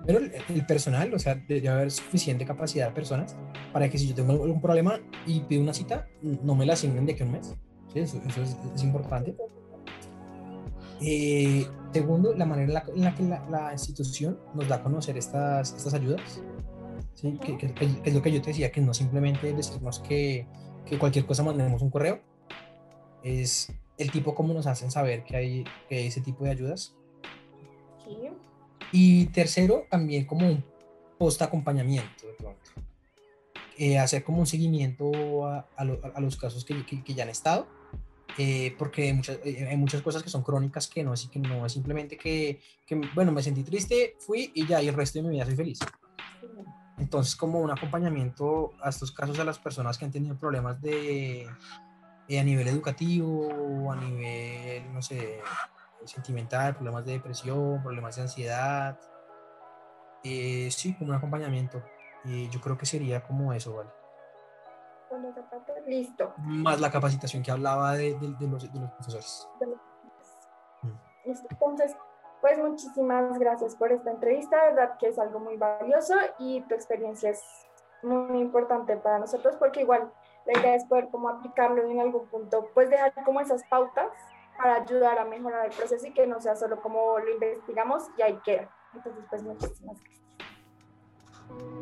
Pero el, personal, o sea, debe haber suficiente capacidad de personas para que si yo tengo algún problema y pido una cita, no me la asignen de aquí a un mes. ¿Sí? Eso, es, importante. Eh, segundo, la manera en la, que la, institución nos da a conocer estas, estas ayudas. ¿sí? Que, es lo que yo te decía, que no simplemente decirnos que que cualquier cosa mandemos un correo. Es el tipo como nos hacen saber que hay, que ese tipo de ayudas. Y tercero, también como un post acompañamiento de pronto. Eh, hacer como un seguimiento a, a, los casos que, que, ya han estado. Eh, porque hay muchas, eh, hay muchas cosas que son crónicas que no, es, que no es simplemente que, que, bueno, me sentí triste, fui y ya, y el resto de mi vida soy feliz. Entonces, como un acompañamiento a estos casos a las personas que han tenido problemas de, a nivel educativo, a nivel, no sé, sentimental, problemas de depresión, problemas de ansiedad. Eh, sí, como un acompañamiento. Y yo creo que sería como eso, ¿vale? Listo. Más la capacitación que hablaba de, los, de los, profesores. Mm. Listo. Entonces, pues muchísimas gracias por esta entrevista, verdad que es algo muy valioso y tu experiencia es muy importante para nosotros porque igual la idea es poder como aplicarlo en algún punto, pues dejar como esas pautas para ayudar a mejorar el proceso y que no sea solo como lo investigamos y ahí queda. Entonces, pues muchísimas gracias.